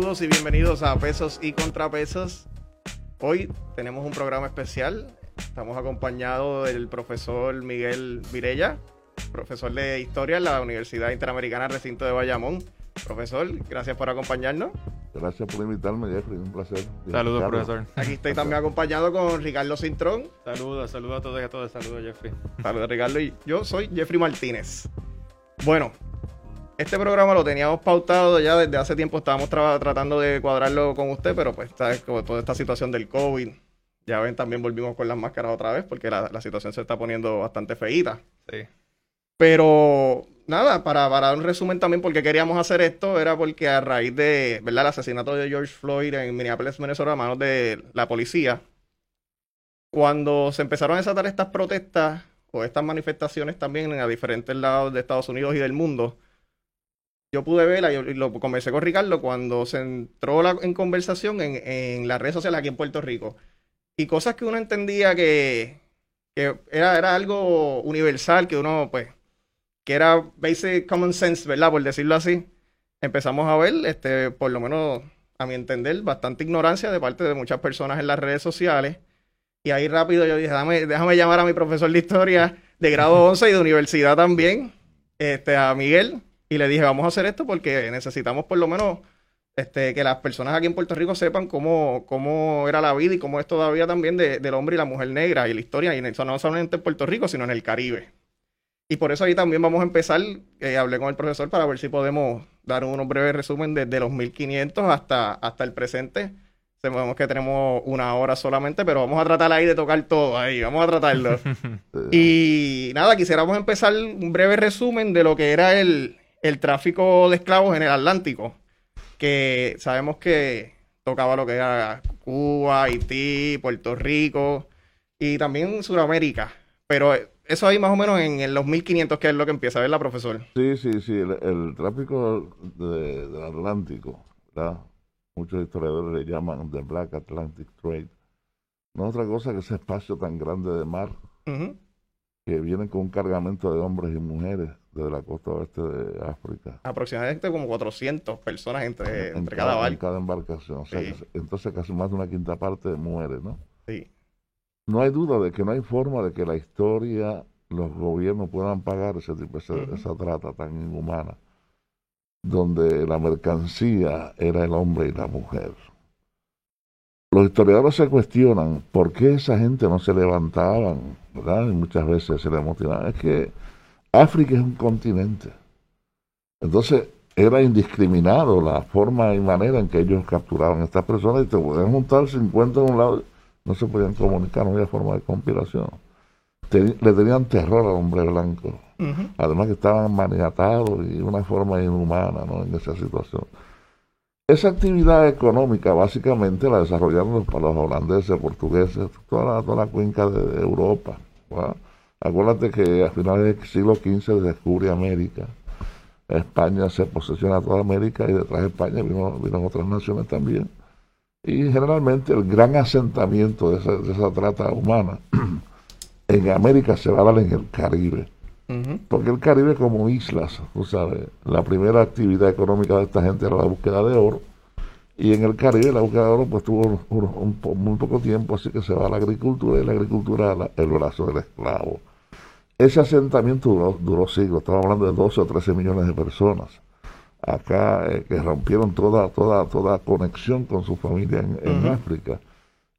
Saludos y bienvenidos a Pesos y Contrapesos. Hoy tenemos un programa especial. Estamos acompañados del profesor Miguel Virella, profesor de Historia en la Universidad Interamericana Recinto de Bayamón. Profesor, gracias por acompañarnos. Gracias por invitarme, Jeffrey. Un placer. Saludos, profesor. Aquí estoy también acompañado con Ricardo Cintrón. Saludos, saludos a todos y a todos. Saludos, Jeffrey. Saludos, Ricardo. Y yo soy Jeffrey Martínez. Bueno, este programa lo teníamos pautado ya desde hace tiempo. Estábamos tratando de cuadrarlo con usted, pero pues está como toda esta situación del COVID. Ya ven, también volvimos con las máscaras otra vez porque la, situación se está poniendo bastante feíta. Sí. Pero nada, para, dar un resumen también, porque queríamos hacer esto, era porque a raíz de, ¿verdad? El asesinato de George Floyd en Minneapolis, Venezuela, a manos de la policía, cuando se empezaron a desatar estas protestas o estas manifestaciones también a diferentes lados de Estados Unidos y del mundo, yo pude verla y lo conversé con Ricardo cuando se entró en conversación en, en, las redes sociales aquí en Puerto Rico. Y cosas que uno entendía que, que era, era algo universal, que uno, pues, que era basic common sense, ¿verdad? Por decirlo así. Empezamos a ver, este, por lo menos a mi entender, bastante ignorancia de parte de muchas personas en las redes sociales. Y ahí rápido yo dije, déjame, déjame llamar a mi profesor de historia de grado 11 y de universidad también, este, a Miguel, y le dije, vamos a hacer esto porque necesitamos por lo menos este, que las personas aquí en Puerto Rico sepan cómo, cómo era la vida y cómo es todavía también del hombre y la mujer negra y la historia, y no solamente en Puerto Rico, sino en el Caribe. Y por eso ahí también vamos a empezar, eh, hablé con el profesor para ver si podemos dar un breve resumen desde los 1500 hasta, hasta el presente. Sabemos que tenemos una hora solamente, pero vamos a tratar ahí de tocar todo ahí, vamos a tratarlo. y nada, quisiéramos empezar un breve resumen de lo que era el, el tráfico de esclavos en el Atlántico, que sabemos que tocaba lo que era Cuba, Haití, Puerto Rico y también Sudamérica. Pero eso ahí más o menos en, los 1500, que es lo que empieza, ¿verdad, profesor? Sí, sí, sí. El, tráfico del Atlántico, ¿verdad? muchos historiadores le llaman The Black Atlantic Trade. No es otra cosa que ese espacio tan grande de mar que viene con un cargamento de hombres y mujeres desde la costa oeste de África. Aproximadamente como 400 personas entre, entre cada, barco. En cada embarcación. entonces casi más de una quinta parte muere, ¿no? Sí. No hay duda de que no hay forma de que la historia, los gobiernos puedan pagar ese tipo, esa trata tan inhumana, donde la mercancía era el hombre y la mujer. Los historiadores se cuestionan por qué esa gente no se levantaban, ¿verdad? Y muchas veces se le motivaban. Es que África es un continente. Entonces, era indiscriminado la forma y manera en que ellos capturaban a estas personas y te podían juntar 50 en un lado, no se podían comunicar, no había forma de conspiración. le tenían terror al hombre blanco. Además que estaban maniatados y una forma inhumana ¿no? en esa situación. Esa actividad económica básicamente la desarrollaron los, los holandeses, portugueses, toda la, toda la cuenca de, Europa. Acuérdate que a finales del siglo XV se descubre América. España se posesiona toda América y detrás de España vino, otras naciones también. Y generalmente el gran asentamiento de esa, trata humana en América se va a dar en el Caribe. Porque el Caribe como islas, tú sabes, la primera actividad económica de esta gente era la búsqueda de oro. Y en el Caribe la búsqueda de oro pues tuvo muy poco tiempo, así que se va a la agricultura y la agricultura el brazo del esclavo. Ese asentamiento duró, siglos, estamos hablando de 12 o 13 millones de personas acá eh, que rompieron toda, toda, toda conexión con su familia en, África.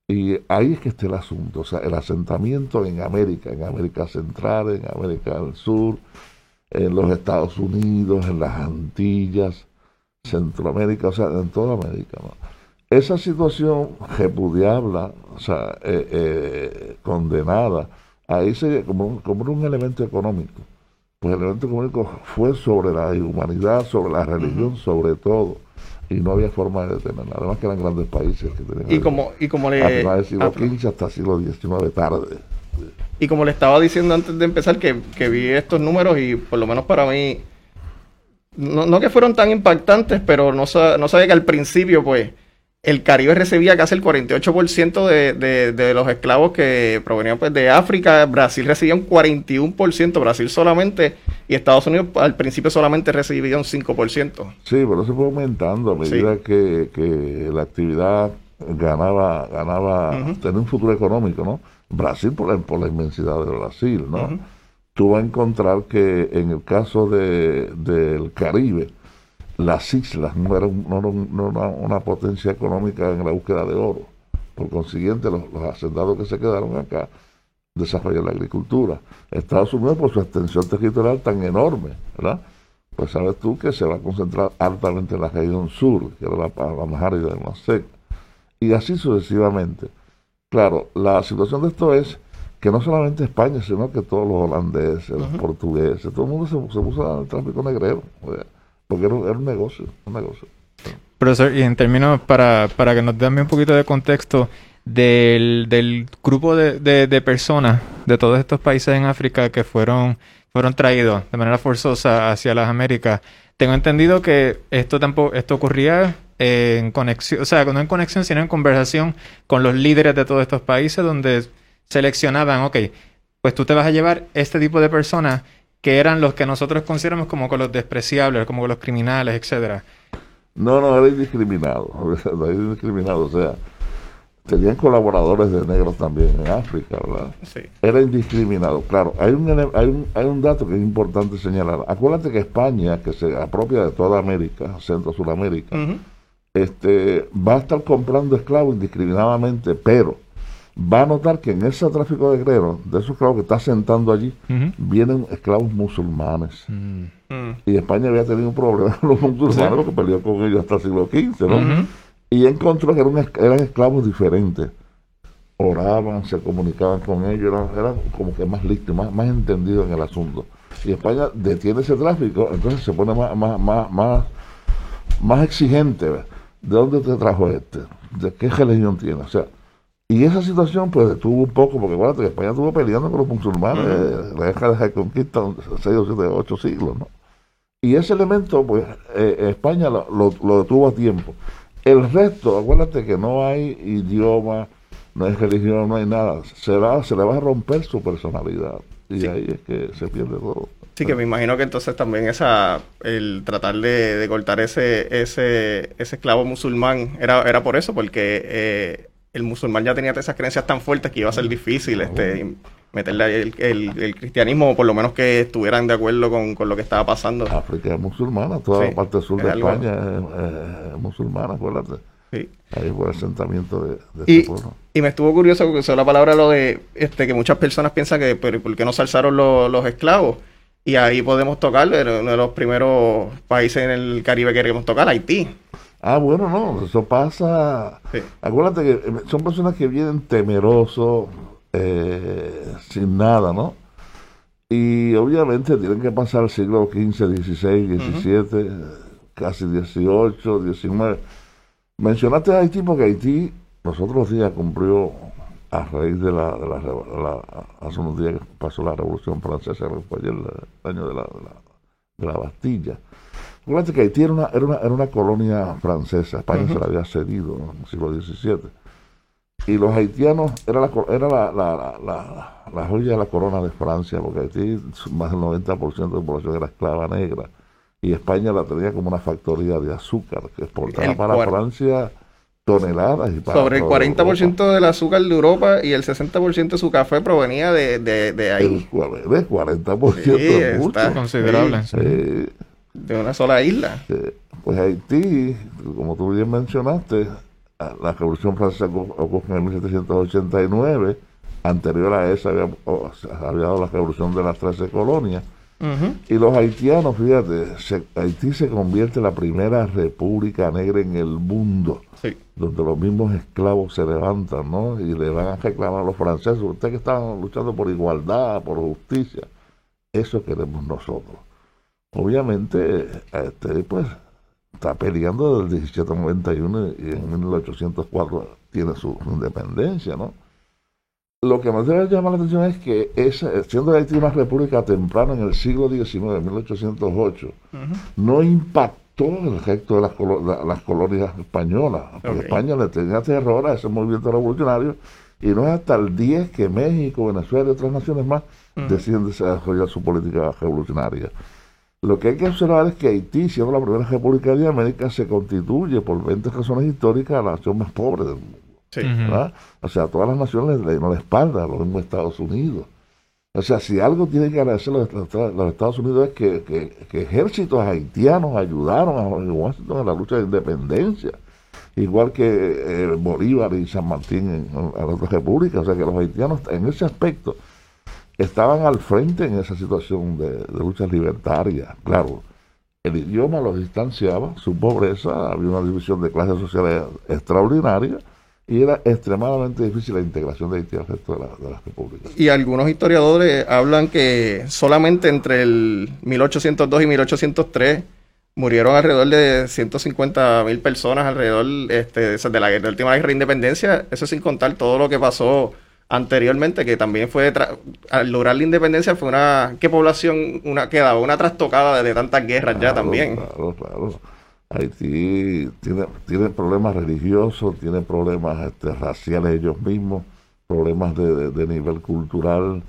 Y ahí es que está el asunto, o sea, el asentamiento en América, en América Central, en América del Sur, en los Estados Unidos, en las Antillas, Centroamérica, o sea, en toda América. Esa situación repudiable, o sea, eh, eh, condenada, ahí se como, como un elemento económico. Pues el elemento económico fue sobre la humanidad, sobre la religión, sobre todo. Y no había forma de detenerla. Además que eran grandes países que tenían... Y como, y como le... Del siglo XV hasta el siglo XIX tarde. Y como le estaba diciendo antes de empezar, que, que vi estos números y por lo menos para mí, no, no que fueron tan impactantes, pero no, no sabía que al principio, pues, el Caribe recibía casi el 48% de, de, de, los esclavos que provenían pues, de África. Brasil recibía un 41%. Brasil solamente y Estados Unidos al principio solamente recibía un 5%. Sí, pero eso fue aumentando a medida que, que, la actividad ganaba, ganaba tenía un futuro económico, ¿no? Brasil por la, por la inmensidad de Brasil, ¿no? Tú vas a encontrar que en el caso de, del Caribe, las islas no eran, no, una, potencia económica en la búsqueda de oro. Por consiguiente, los, los hacendados que se quedaron acá desarrollan la agricultura. Estados Unidos, por su extensión territorial tan enorme, ¿verdad? Pues sabes tú que se va a concentrar altamente en la región sur, que era la, la más árida y más seca. Y así sucesivamente. Claro, la situación de esto es que no solamente España, sino que todos los holandeses, los portugueses, todo el mundo se, se puso al tráfico negrero porque era, un negocio, un negocio. Profesor, y en términos, para, para que nos dé un poquito de contexto del, del grupo de, de, personas de todos estos países en África que fueron, fueron traídos de manera forzosa hacia las Américas, tengo entendido que esto tampoco, esto ocurría en conexión, o sea, no en conexión, sino en conversación con los líderes de todos estos países donde seleccionaban, ok, pues tú te vas a llevar este tipo de personas que eran los que nosotros consideramos como con los despreciables, como con los criminales, etcétera. No, no, era indiscriminado, era indiscriminado, o sea, tenían colaboradores de negros también en África, ¿verdad? Sí. Era indiscriminado. Claro, hay un, hay, un, hay un dato que es importante señalar. Acuérdate que España, que se apropia de toda América, Centro-Suramérica, este, va a estar comprando esclavos indiscriminadamente, pero va a notar que en ese tráfico de negros, de esos esclavos que está sentando allí, vienen esclavos musulmanes. Mm. Mm. Y España había tenido un problema con los musulmanes, que peleó con ellos hasta el siglo XV, ¿no? Y encontró que eran, eran, esclavos diferentes. Oraban, se comunicaban con ellos, eran, como que más listos, más, más entendidos en el asunto. Y España detiene ese tráfico, entonces se pone más, más, más, más, más exigente. ¿De dónde te trajo este? ¿De qué religión tiene? O sea, y esa situación pues tuvo un poco, porque bueno, que España estuvo peleando con los musulmanes, uh la guerra de conquista, 6 o 7, 8 siglos, ¿no? Y ese elemento, pues eh, España lo, lo, detuvo a tiempo. El resto, acuérdate que no hay idioma, no hay religión, no hay nada. Se, va, se le va a romper su personalidad. Y ahí es que se pierde todo. Sí, que me imagino que entonces también esa, el tratar de, de cortar ese, ese, ese esclavo musulmán era, era por eso, porque eh, el musulmán ya tenía esas creencias tan fuertes que iba a ser difícil este, meterle el, el, cristianismo, o por lo menos que estuvieran de acuerdo con, lo que estaba pasando. África es musulmana, toda la parte sur de España es, musulmana, acuérdate. Sí. Ahí fue el asentamiento de, y, este pueblo. Y me estuvo curioso que usó la palabra lo de este que muchas personas piensan que pero ¿por qué no se alzaron los, esclavos? Y ahí podemos tocar uno de los primeros países en el Caribe que queremos tocar, Haití. Ah, bueno, no, eso pasa. Acuérdate que eh, son personas que vienen temerosos, eh, sin nada, ¿no? Y obviamente tienen que pasar el siglo XV, XVI, XVII, casi XVIII, XIX. Mencionaste a Haití porque Haití los otros días cumplió, a raíz de la, de la, hace unos días que pasó la Revolución Francesa, que fue ayer el año de la, de la Bastilla Fíjate que Haití era una, era una, era una colonia francesa, España se la había cedido en el siglo XVII. Y los haitianos era, la, era la, la, la, joya de la corona de Francia, porque Haití más del 90% de la población era esclava negra. Y España la tenía como una factoría de azúcar que exportaba para Francia toneladas. Y para Sobre el 40% del azúcar de Europa y el 60% de su café provenía de, de, de ahí. El, 40% sí, es mucho. considerable. Sí de una sola isla. pues Haití, como tú bien mencionaste, la Revolución Francesa ocurrió en 1789. Anterior a esa había, había dado la revolución de las 13 colonias. Y los haitianos, fíjate, Haití se convierte en la primera república negra en el mundo, donde los mismos esclavos se levantan, ¿no? Y le van a reclamar a los franceses, ustedes que están luchando por igualdad, por justicia, eso queremos nosotros. Obviamente, este, pues, está peleando desde el 1791 y en 1804 tiene su independencia, ¿no? Lo que más debe llamar la atención es que esa, siendo Haití una república temprana en el siglo XIX, 1808, no impactó el resto de las, colonias españolas. Porque España le tenía terror a ese movimiento revolucionario Y no es hasta el 10 que México, Venezuela y otras naciones más deciden desarrollar su política revolucionaria. Lo que hay que observar es que Haití, siendo la primera república de América, se constituye por 20 razones históricas la nación más pobre del mundo. Sí. O sea, todas las naciones le dieron la espalda a los mismos Estados Unidos. O sea, si algo tiene que agradecer los, los Estados Unidos es que, ejércitos haitianos ayudaron a Washington en la lucha de independencia, igual que eh, Bolívar y San Martín en, en, otras repúblicas. O sea, que los haitianos en ese aspecto estaban al frente en esa situación de, de lucha libertaria. Claro, el idioma los distanciaba, su pobreza, había una división de clases sociales extraordinaria y era extremadamente difícil la integración de Haití al resto de, la, de las repúblicas. Y algunos historiadores hablan que solamente entre el 1802 y 1803 murieron alrededor de 150 mil personas alrededor este, de la, de la última guerra de independencia, eso sin contar todo lo que pasó anteriormente, que también fue, al lograr la independencia, fue una, ¿qué población una quedaba? Una trastocada de, tantas guerras ya también. Claro, claro. Haití tiene, tiene problemas religiosos, tiene problemas este, raciales ellos mismos, problemas de, de, nivel cultural.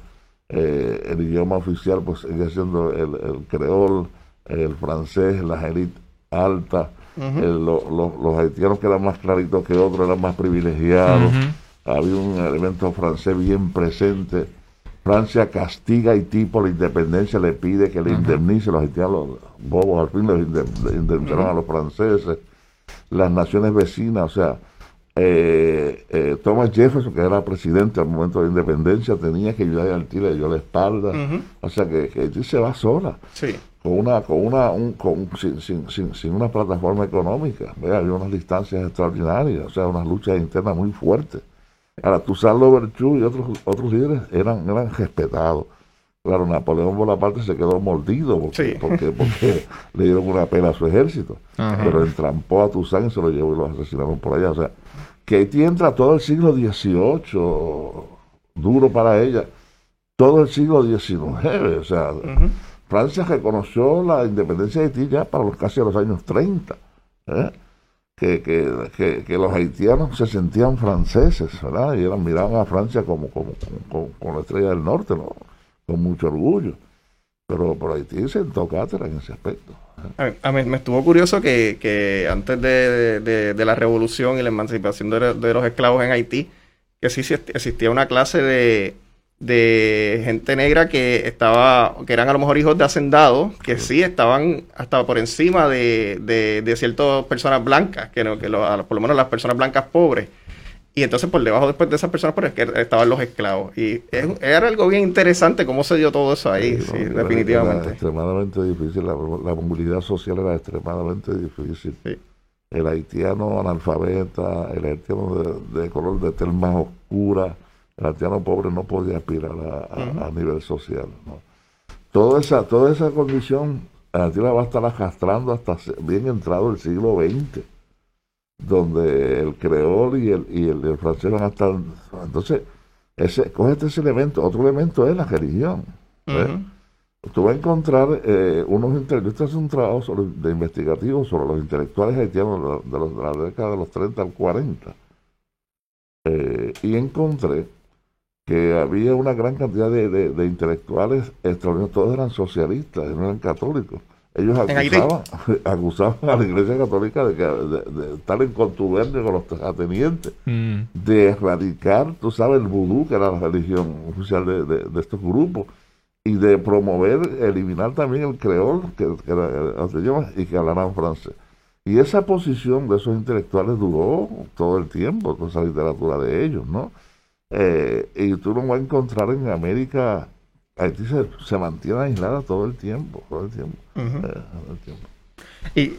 Eh, el idioma oficial pues sigue siendo el, el creol, el francés, la élite alta. los haitianos que eran más claritos que otros eran más privilegiados había un elemento francés bien presente. Francia castiga a Haití por la independencia, le pide que le indemnice, los haitianos, los bobos al fin les indemnizaron a los franceses, las naciones vecinas, o sea, eh, eh, Thomas Jefferson, que era presidente al momento de la independencia, tenía que ayudar a Haití, le dio la espalda, o sea que, Haití se va sola. Sí. Con una, con una, un, con, sin, sin, sin, sin, una plataforma económica, había unas distancias extraordinarias, o sea, unas luchas internas muy fuertes. Ahora, Toussaint Louverture y otros, otros líderes eran, eran respetados. Claro, Napoleón Bonaparte se quedó mordido porque, porque, le dieron una pena a su ejército. Pero entrampó a Toussaint y se lo llevó y lo asesinaron por allá. O sea, que Haití entra todo el siglo XVIII, duro para ella, todo el siglo XIX. O sea, Francia reconoció la independencia de Haití ya para los casi los años 30. ¿eh? Que, que, los haitianos se sentían franceses, ¿verdad? Y eran, miraban a Francia como, como, como, la estrella del norte, ¿no? Con mucho orgullo. Pero por Haití se cátedra en ese aspecto. A mí, me estuvo curioso que, que antes de, de, la revolución y la emancipación de, de los esclavos en Haití, que sí existía una clase de, de gente negra que estaba, que eran a lo mejor hijos de hacendados, que sí estaban hasta por encima de, de, ciertas personas blancas, que, no, que por lo menos las personas blancas pobres. Y entonces por debajo después de esas personas pues, estaban los esclavos. Y era algo bien interesante cómo se dio todo eso ahí, sí, definitivamente. extremadamente difícil, la, movilidad social era extremadamente difícil. El haitiano analfabeta, el haitiano de, de color de tel más oscura, el haitiano pobre no podía aspirar a, nivel social. Toda, esa, toda esa condición la va a estar arrastrando hasta bien entrado el siglo XX, donde el creol y el, y el, francés van a estar... Entonces, ese, coge este elemento, otro elemento es la religión. Tú vas a encontrar eh, unos intelectuales, un trabajo sobre, de investigativo sobre los intelectuales haitianos de, los, de la década de los 30 al 40. Eh, y encontré que había una gran cantidad de, de, intelectuales extraordinarios, todos eran socialistas, no eran católicos. Ellos acusaban, acusaban a la Iglesia Católica de, que, de, estar en contubernio con los atenientes, mm. de erradicar, tú sabes, el vudú, que era la religión oficial de, estos grupos, y de promover, eliminar también el creol, que, era y que hablaran francés. Y esa posición de esos intelectuales duró todo el tiempo, toda esa literatura de ellos, ¿no? Eh, y tú no vas a encontrar en América, Haití se, mantiene aislada todo el tiempo, todo el tiempo, eh, Y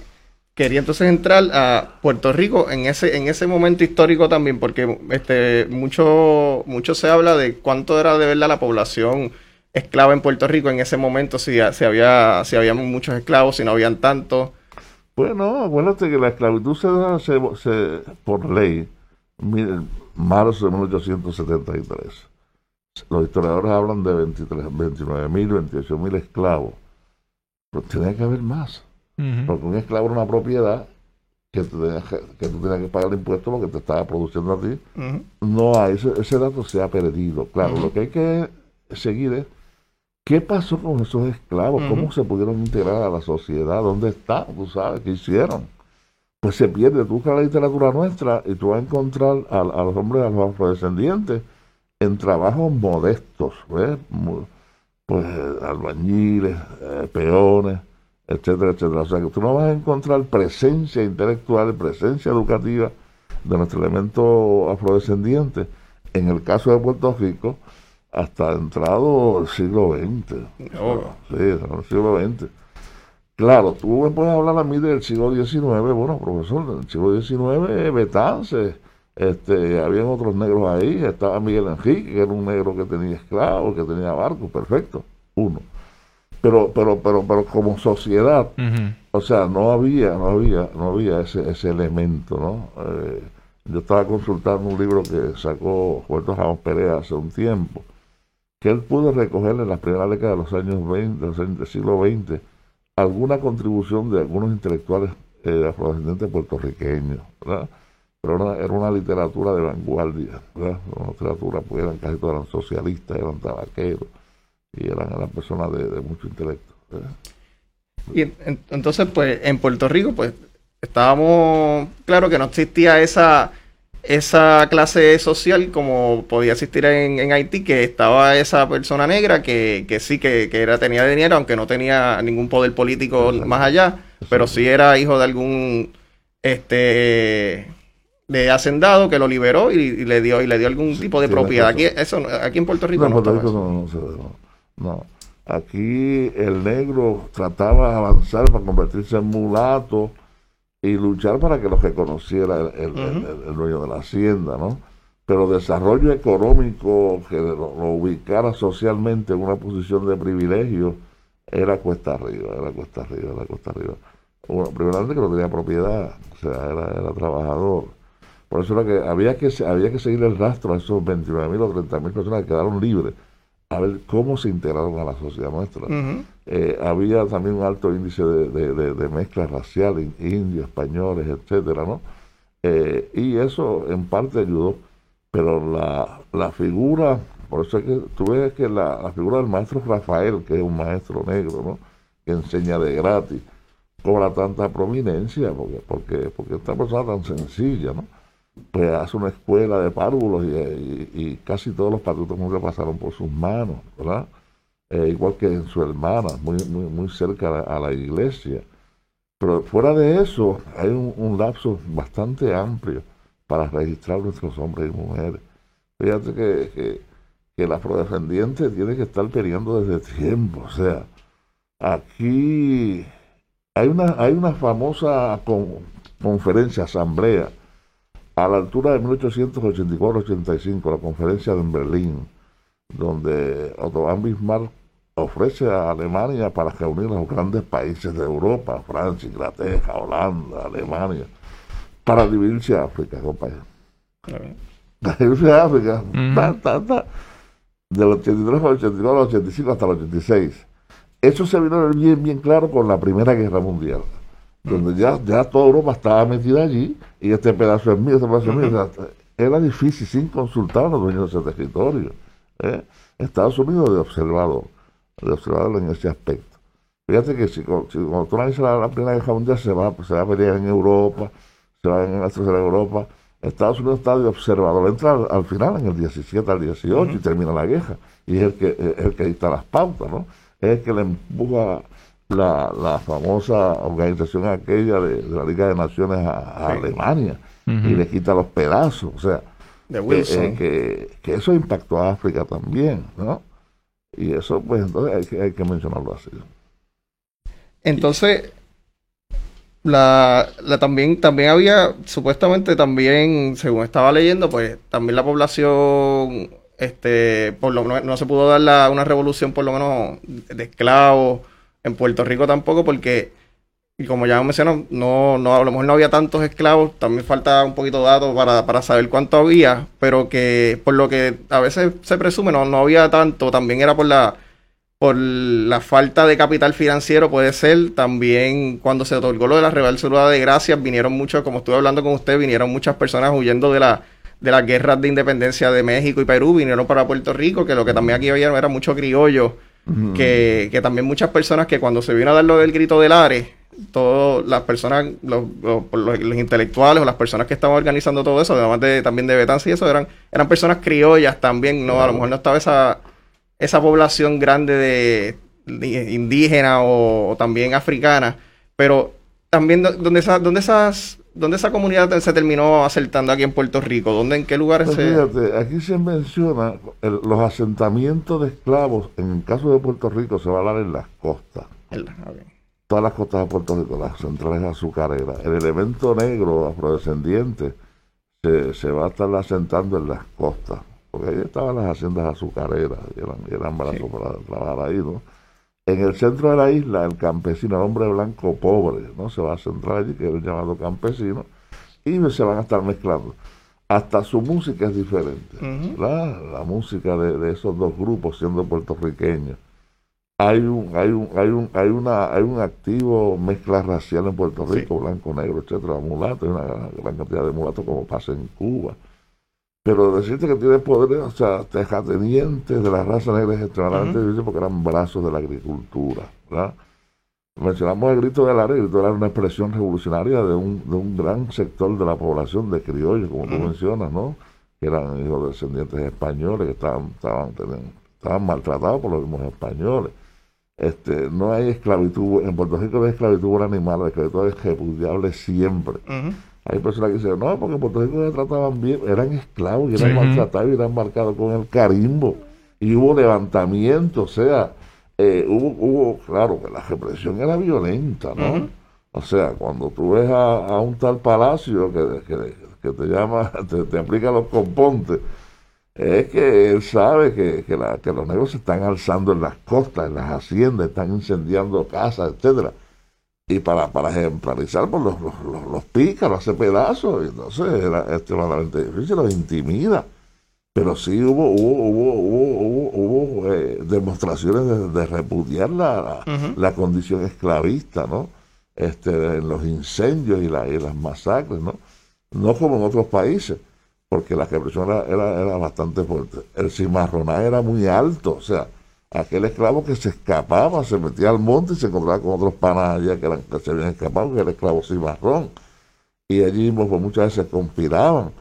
quería entonces entrar a Puerto Rico en ese, en ese momento histórico también, porque este, mucho, mucho se habla de cuánto era de verdad la población esclava en Puerto Rico en ese momento, si, si había, si había muchos esclavos, si no habían tantos. Bueno, acuérdate que la esclavitud se da se, por ley marzo de 1873. Los historiadores hablan de 23, 29 mil, 28 mil esclavos. Pero tenía que haber más. Porque un esclavo era una propiedad que, tú tenías que, que tú tenías que pagar el impuesto porque te estaba produciendo a ti. No hay, ese, ese, dato se ha perdido. Claro, lo que hay que seguir es qué pasó con esos esclavos, cómo se pudieron integrar a la sociedad, dónde están, tú sabes, qué hicieron. Pues se pierde, tú buscas la literatura nuestra y tú vas a encontrar a, a los hombres, a los afrodescendientes, en trabajos modestos, ¿ves? pues albañiles, eh, peones, etcétera, etcétera. O sea que tú no vas a encontrar presencia intelectual, presencia educativa de nuestro elemento afrodescendiente, en el caso de Puerto Rico, hasta entrado el siglo XX. Sí, el siglo XX. Claro, tú me puedes hablar a mí del siglo XIX, bueno, profesor, del siglo XIX, Betance, este, habían otros negros ahí, estaba Miguel Enrique, que era un negro que tenía esclavos, que tenía barcos, perfecto, uno. Pero, pero, pero, pero como sociedad, o sea, no había, no había, no había ese, ese elemento, ¿no? Eh, yo estaba consultando un libro que sacó Puerto Ramos Perea hace un tiempo, que él pudo recoger en las primeras décadas de los años 20, del siglo XX, alguna contribución de algunos intelectuales eh, afrodescendientes puertorriqueños, ¿verdad? pero era una literatura de vanguardia, ¿verdad? una literatura, pues eran casi todas eran socialistas, eran tabaqueros y eran, eran personas de, mucho intelecto. Y entonces, pues en Puerto Rico, pues estábamos, claro que no existía esa esa clase social como podía existir en, Haití, que estaba esa persona negra que, que sí, que, que, era, tenía dinero, aunque no tenía ningún poder político más allá, pero sí era hijo de algún este de hacendado que lo liberó y, le dio y le dio algún tipo de propiedad. Aquí, eso, aquí en Puerto Rico no, Puerto no, no, no, Aquí el negro trataba de avanzar para convertirse en mulato y luchar para que lo reconociera el, el, dueño de la hacienda, ¿no? Pero desarrollo económico que lo, ubicara socialmente en una posición de privilegio era cuesta arriba, era cuesta arriba, era cuesta arriba. Bueno, primero que no tenía propiedad, o sea, era, era trabajador por eso era que había que, había que seguir el rastro a esos 29.000 o 30.000 personas que quedaron libres, a ver cómo se integraron a la sociedad nuestra. Eh, había también un alto índice de, de, mezcla racial, indios, españoles, etcétera, ¿no? Eh, y eso en parte ayudó, pero la, la figura, por eso es que tú ves que la, la, figura del maestro Rafael, que es un maestro negro, ¿no? Que enseña de gratis, cobra tanta prominencia, porque, porque, porque esta persona tan sencilla, ¿no? Pues hace una escuela de párvulos y, casi todos los patutos nunca pasaron por sus manos, ¿verdad? Eh, igual que en su hermana, muy, muy, muy cerca a la, iglesia. Pero fuera de eso, hay un, lapso bastante amplio para registrar nuestros hombres y mujeres. Fíjate que, que, que el afrodescendiente tiene que estar peleando desde tiempo. O sea, aquí hay una, hay una famosa conferencia, asamblea, a la altura de 1884-85, la conferencia de Berlín, donde Otto von Bismarck ofrece a Alemania para reunir a los grandes países de Europa, Francia, Inglaterra, Holanda, Alemania, para dividirse a África, compañero. Para dividirse a África, del 83 al 84 al 85 hasta el 86. Eso se vino bien, bien claro con la Primera Guerra Mundial donde ya, ya toda Europa estaba metida allí y este pedazo es mío, este pedazo es mío. era difícil sin consultar a los dueños de ese territorio. ¿eh? Estados Unidos de observador, de observador en ese aspecto. Fíjate que si, cuando tú analizas la, la, Primera Guerra Mundial se va, se va a pelear en Europa, se va en la tercera Europa. Estados Unidos está de observador, entra al, final en el 17 al 18 y termina la guerra. Y es el que, es el que dicta las pautas, ¿no? Es el que le empuja la, la famosa organización aquella de, la Liga de Naciones a, Alemania y le quita los pedazos. O sea, eh, que, que, eso impactó a África también, ¿no? Y eso, pues, entonces hay que, hay que mencionarlo así. Entonces, la, la, también, también había, supuestamente también, según estaba leyendo, pues también la población, este, por lo menos no se pudo dar la, una revolución por lo menos de esclavos en Puerto Rico tampoco, porque, y como ya mencionó, no, no, a lo mejor no había tantos esclavos, también falta un poquito de datos para, para saber cuánto había, pero que por lo que a veces se presume no, no había tanto, también era por la por la falta de capital financiero puede ser. También cuando se otorgó lo de la revalsura de gracias, vinieron muchos, como estuve hablando con usted, vinieron muchas personas huyendo de la de las guerras de independencia de México y Perú, vinieron para Puerto Rico, que lo que también aquí había era mucho criollo, que, que, también muchas personas que cuando se vino a dar lo del grito del Ares, todas las personas, los, los, intelectuales o las personas que estaban organizando todo eso, además de también de Betances y eso, eran, eran personas criollas también, ¿no? A lo mejor no estaba esa esa población grande de, indígena o, también africana, pero también donde, donde esas ¿Dónde esa comunidad se terminó asaltando aquí en Puerto Rico? ¿Dónde, ¿En qué lugares pues se...? aquí se menciona los asentamientos de esclavos, en el caso de Puerto Rico, se va a dar en las costas. Todas las costas de Puerto Rico, las centrales azucareras. El elemento negro afrodescendiente se, se va a estar asentando en las costas porque ahí estaban las haciendas azucareras y eran, eran para trabajar ahí, ¿no? En el centro de la isla, el campesino, el hombre blanco pobre, ¿no? Se va a centrar allí, que es llamado campesino, y se van a estar mezclando. Hasta su música es diferente, La música de, esos dos grupos siendo puertorriqueños. Hay un, hay un, hay un, hay una, hay un activo mezcla racial en Puerto Rico, blanco, negro, etcétera, mulato, hay una gran cantidad de mulatos como pasa en Cuba. Pero decirte que tiene poderes, o sea, terratenientes de la raza negra es extremadamente difícil porque eran brazos de la agricultura, ¿verdad? Mencionamos el grito del área, el grito era una expresión revolucionaria de un, de un gran sector de la población de criollos, como tú mencionas, ¿no? Que eran hijos descendientes españoles, que estaban, estaban, estaban maltratados por los mismos españoles. Este, no hay esclavitud, en Puerto Rico no hay esclavitud por animales, la esclavitud es repudiable siempre. Hay personas que dicen, no, porque en Puerto Rico se trataban bien, eran esclavos y eran maltratados y eran marcados con el carimbo. Y hubo levantamiento, o sea, eh, hubo, hubo, claro, que la represión era violenta, ¿no? O sea, cuando tú ves a, un tal palacio que, que, te llama, te, aplica los compontes, es que él sabe que, que, la, que los negros se están alzando en las costas, en las haciendas, están incendiando casas, etcétera y para, para ejemplarizar pues, los, los, los, pica, los hace pedazos, y entonces era extremadamente difícil, los intimida. Pero sí hubo, hubo, hubo, hubo, hubo, eh, demostraciones de, repudiar la, la, condición esclavista, ¿no? Este, en los incendios y, la, y las masacres, ¿no? No como en otros países, porque la represión era, era, era bastante fuerte. El cimarronaje era muy alto, o sea, aquel esclavo que se escapaba, se metía al monte y se encontraba con otros panas allá que, eran, que se habían escapado, que era esclavo cimarrón. Y allí pues, muchas veces conspiraban,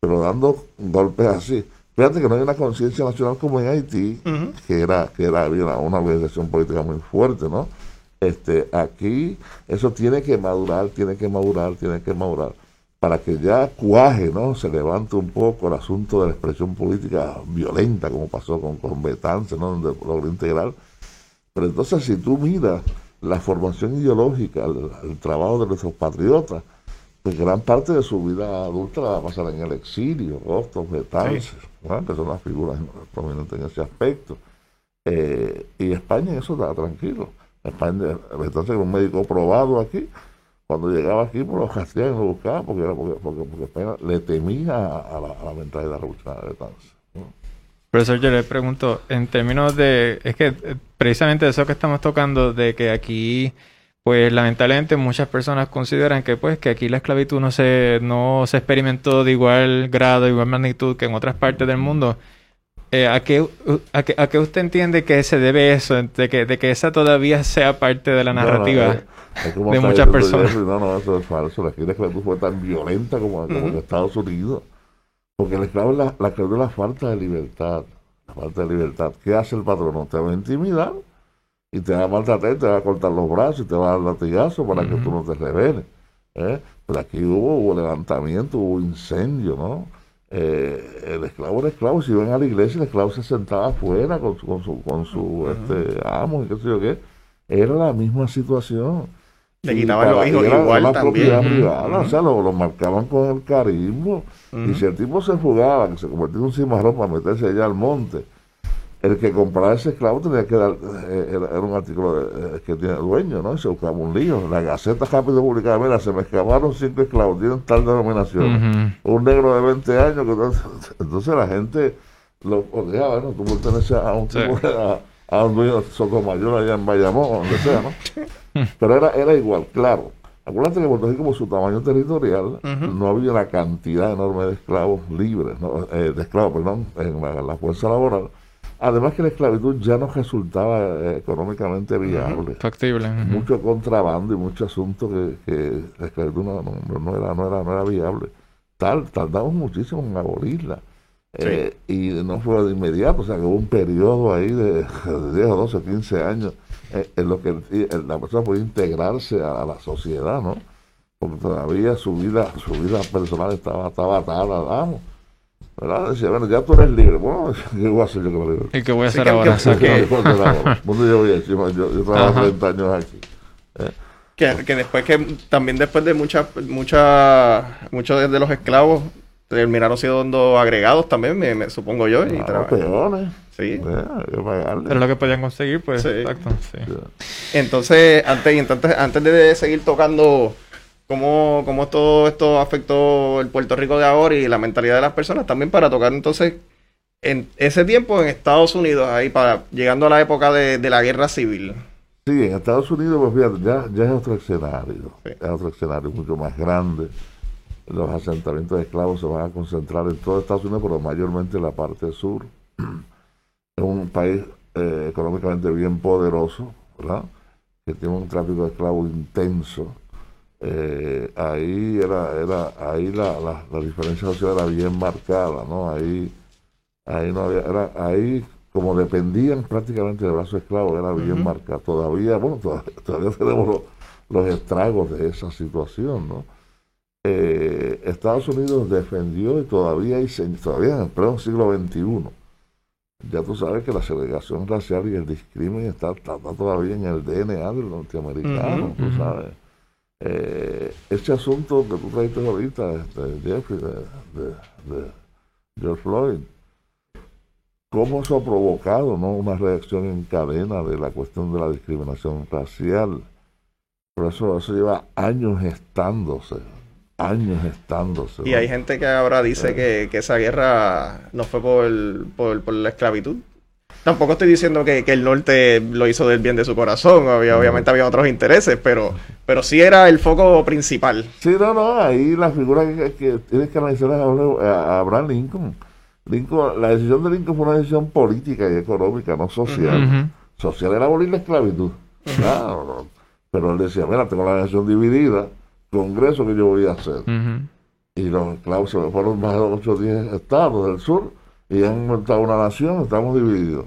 pero dando golpes así. Fíjate que no hay una conciencia nacional como en Haití, que era, que era había una, organización política muy fuerte, ¿no? Este, aquí eso tiene que madurar, tiene que madurar, tiene que madurar para que ya cuaje, ¿no? Se levante un poco el asunto de la expresión política violenta, como pasó con, con Betance, ¿no? Donde logró integrar. Pero entonces, si tú miras la formación ideológica, el, trabajo de nuestros patriotas, pues gran parte de su vida adulta la va a pasar en el exilio, Hostos, Betances, que son las figuras prominentes en ese aspecto. Eh, y España en eso está tranquilo. España, Betances es un médico probado aquí, cuando llegaba aquí, por los y lo buscaban porque, era porque, porque, España le temía a, la, a la mentalidad revolucionaria de Tanz. Profesor, yo le pregunto, en términos de, es que eh, precisamente eso que estamos tocando, de que aquí, pues lamentablemente muchas personas consideran que pues que aquí la esclavitud no se, no se experimentó de igual grado, igual magnitud que en otras partes del mundo. Eh, ¿a, qué, a, qué, ¿A qué usted entiende que se debe eso, de que, de que esa todavía sea parte de la narrativa? Eh, de muchas personas. no, no, eso es falso. La esclavitud fue tan violenta como, en Estados Unidos. Porque el esclavo es la, la, la falta de libertad. La falta de libertad. ¿Qué hace el patrón? Te va a intimidar y te va a maltratar, te va a cortar los brazos y te va a dar latigazo para que tú no te rebeles. ¿eh? Pero aquí hubo, hubo levantamiento, hubo incendio, ¿no? Eh, el esclavo era esclavo. Si iban a la iglesia, el esclavo se sentaba afuera con su, con su, con su este, amo y qué sé yo qué. Era la misma situación. Le quitaban los hijos igual propiedad privada, o sea, lo, marcaban con el carismo. Y si el tipo se fugaba, que se convertía en un cimarrón para meterse allá al monte, el que compraba ese esclavo tenía que dar, eh, era, un artículo eh, que tiene dueño, ¿no? Y se buscaba un lío. La Gaceta Rápido publicaba, mira, se me escaparon cinco esclavos, tienen tal denominación. Un negro de 20 años, que entonces, la gente lo odiaba, ¿no? Tú perteneces a un tipo a un dueño de Sotomayor allá en Bayamón, donde sea, ¿no? Pero era, era igual, claro. Acuérdate que Puerto Rico, por su tamaño territorial, no había una cantidad enorme de esclavos libres, eh, de esclavos, perdón, en la, fuerza laboral. Además que la esclavitud ya no resultaba eh, económicamente viable. Factible. Mucho contrabando y mucho asunto que, la esclavitud no, no, era, no, era, no era viable. Tal, tardamos muchísimo en abolirla. Eh, y no fue de inmediato, o sea que hubo un periodo ahí de, 10 o 12, 15 años eh, en lo que la persona puede integrarse a, la sociedad, ¿no? Porque todavía su vida, su vida personal estaba, estaba atada, vamos. ¿Verdad? Decía, bueno, ya tú eres libre. Bueno, ¿qué voy a hacer yo que libre? ¿Y qué voy a hacer ahora? yo, yo, yo trabajo 30 años aquí. ¿eh? Que, que, después que también después de muchas mucha, muchos de los esclavos terminaron siendo agregados también, me, supongo yo. y peones. Sí. Pero lo que podían conseguir, pues. Exacto. Sí. Entonces, antes, entonces, antes de seguir tocando cómo, cómo todo esto afectó el Puerto Rico de ahora y la mentalidad de las personas, también para tocar entonces en ese tiempo en Estados Unidos, ahí para llegando a la época de, la guerra civil. Sí, en Estados Unidos, pues fíjate, ya, ya es otro escenario, es otro escenario mucho más grande los asentamientos de esclavos se van a concentrar en todo Estados Unidos, pero mayormente en la parte sur. Es un país eh, económicamente bien poderoso, ¿verdad? Que tiene un tráfico de esclavos intenso. Eh, ahí era, era, ahí la, la, diferencia social era bien marcada, ¿no? Ahí, ahí no había, era, ahí como dependían prácticamente de brazos esclavos, era bien marcada. Todavía, bueno, todavía, tenemos los, los estragos de esa situación, ¿no? Eh, Estados Unidos defendió y todavía, y todavía en el pleno siglo XXI, ya tú sabes que la segregación racial y el discrimen está, todavía en el DNA del norteamericano, tú sabes. Eh, ese asunto que tú trajiste ahorita, este, Jeffrey, de, George Floyd, cómo eso ha provocado ¿no? una reacción en cadena de la cuestión de la discriminación racial. Por eso eso lleva años gestándose años estándose. Y hay gente que ahora dice que, esa guerra no fue por, por, la esclavitud. Tampoco estoy diciendo que, el norte lo hizo del bien de su corazón, obviamente había otros intereses, pero, pero sí era el foco principal. Sí, no, no, ahí la figura que, tienes que analizar es a Abraham Lincoln. Lincoln. La decisión de Lincoln fue una decisión política y económica, no social. Social era abolir la esclavitud. pero él decía, mira, tengo la nación dividida, congreso que yo voy a hacer. Y los esclavos se fueron más de 8 o 10 estados del sur y han montado una nación, estamos divididos.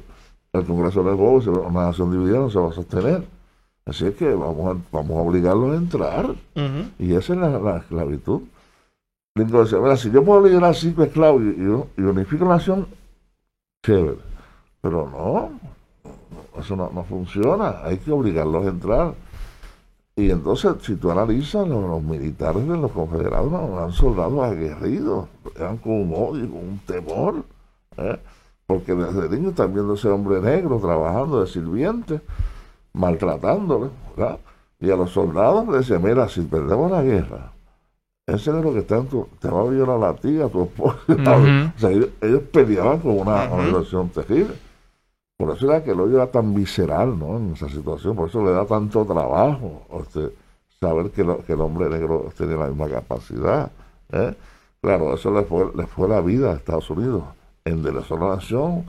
El Congreso de Bobo, una nación dividida no se va a sostener. Así es que vamos a, vamos a obligarlos a entrar. Y esa es la, esclavitud. Lincoln decía, mira, si yo puedo liberar cinco esclavos y, y, unifico la nación, chévere. Pero no, eso no, no funciona. Hay que obligarlos a entrar. Y entonces, si tú analizas, los, militares de los confederados no eran soldados aguerridos, eran con un odio, con un temor, ¿eh? Porque desde niño están viendo ese hombre negro trabajando de sirviente, maltratándole, ¿verdad? Y a los soldados les decían, mira, si perdemos la guerra, ese negro que está en tu, te va a violar a ti, a tu esposa. O sea, ellos, peleaban con una, uh terrible. Por eso era que el odio era tan visceral, ¿no? En esa situación, por eso le da tanto trabajo este, saber que, que, el hombre negro tenía la misma capacidad. ¿eh? Claro, eso le fue, le fue la vida a Estados Unidos. En de la nación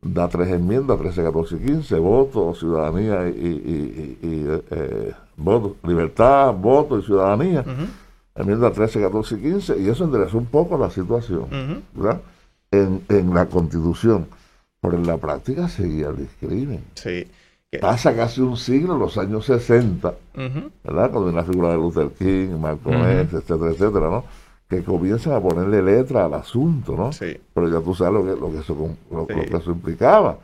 da tres enmiendas, 13, 14 y 15, voto, ciudadanía y, eh, voto, libertad, voto y ciudadanía. Enmienda 13, 14 y 15, y eso enderezó un poco la situación, ¿verdad? En, en la constitución. Pero en la práctica seguía el discrimen. Sí. Pasa casi un siglo, los años 60, ¿verdad? Cuando la figura de Luther King, Malcolm X, etcétera, etcétera, ¿no? Que comienzan a ponerle letra al asunto, ¿no? Sí. Pero ya tú sabes lo que, lo que, eso, lo, que eso implicaba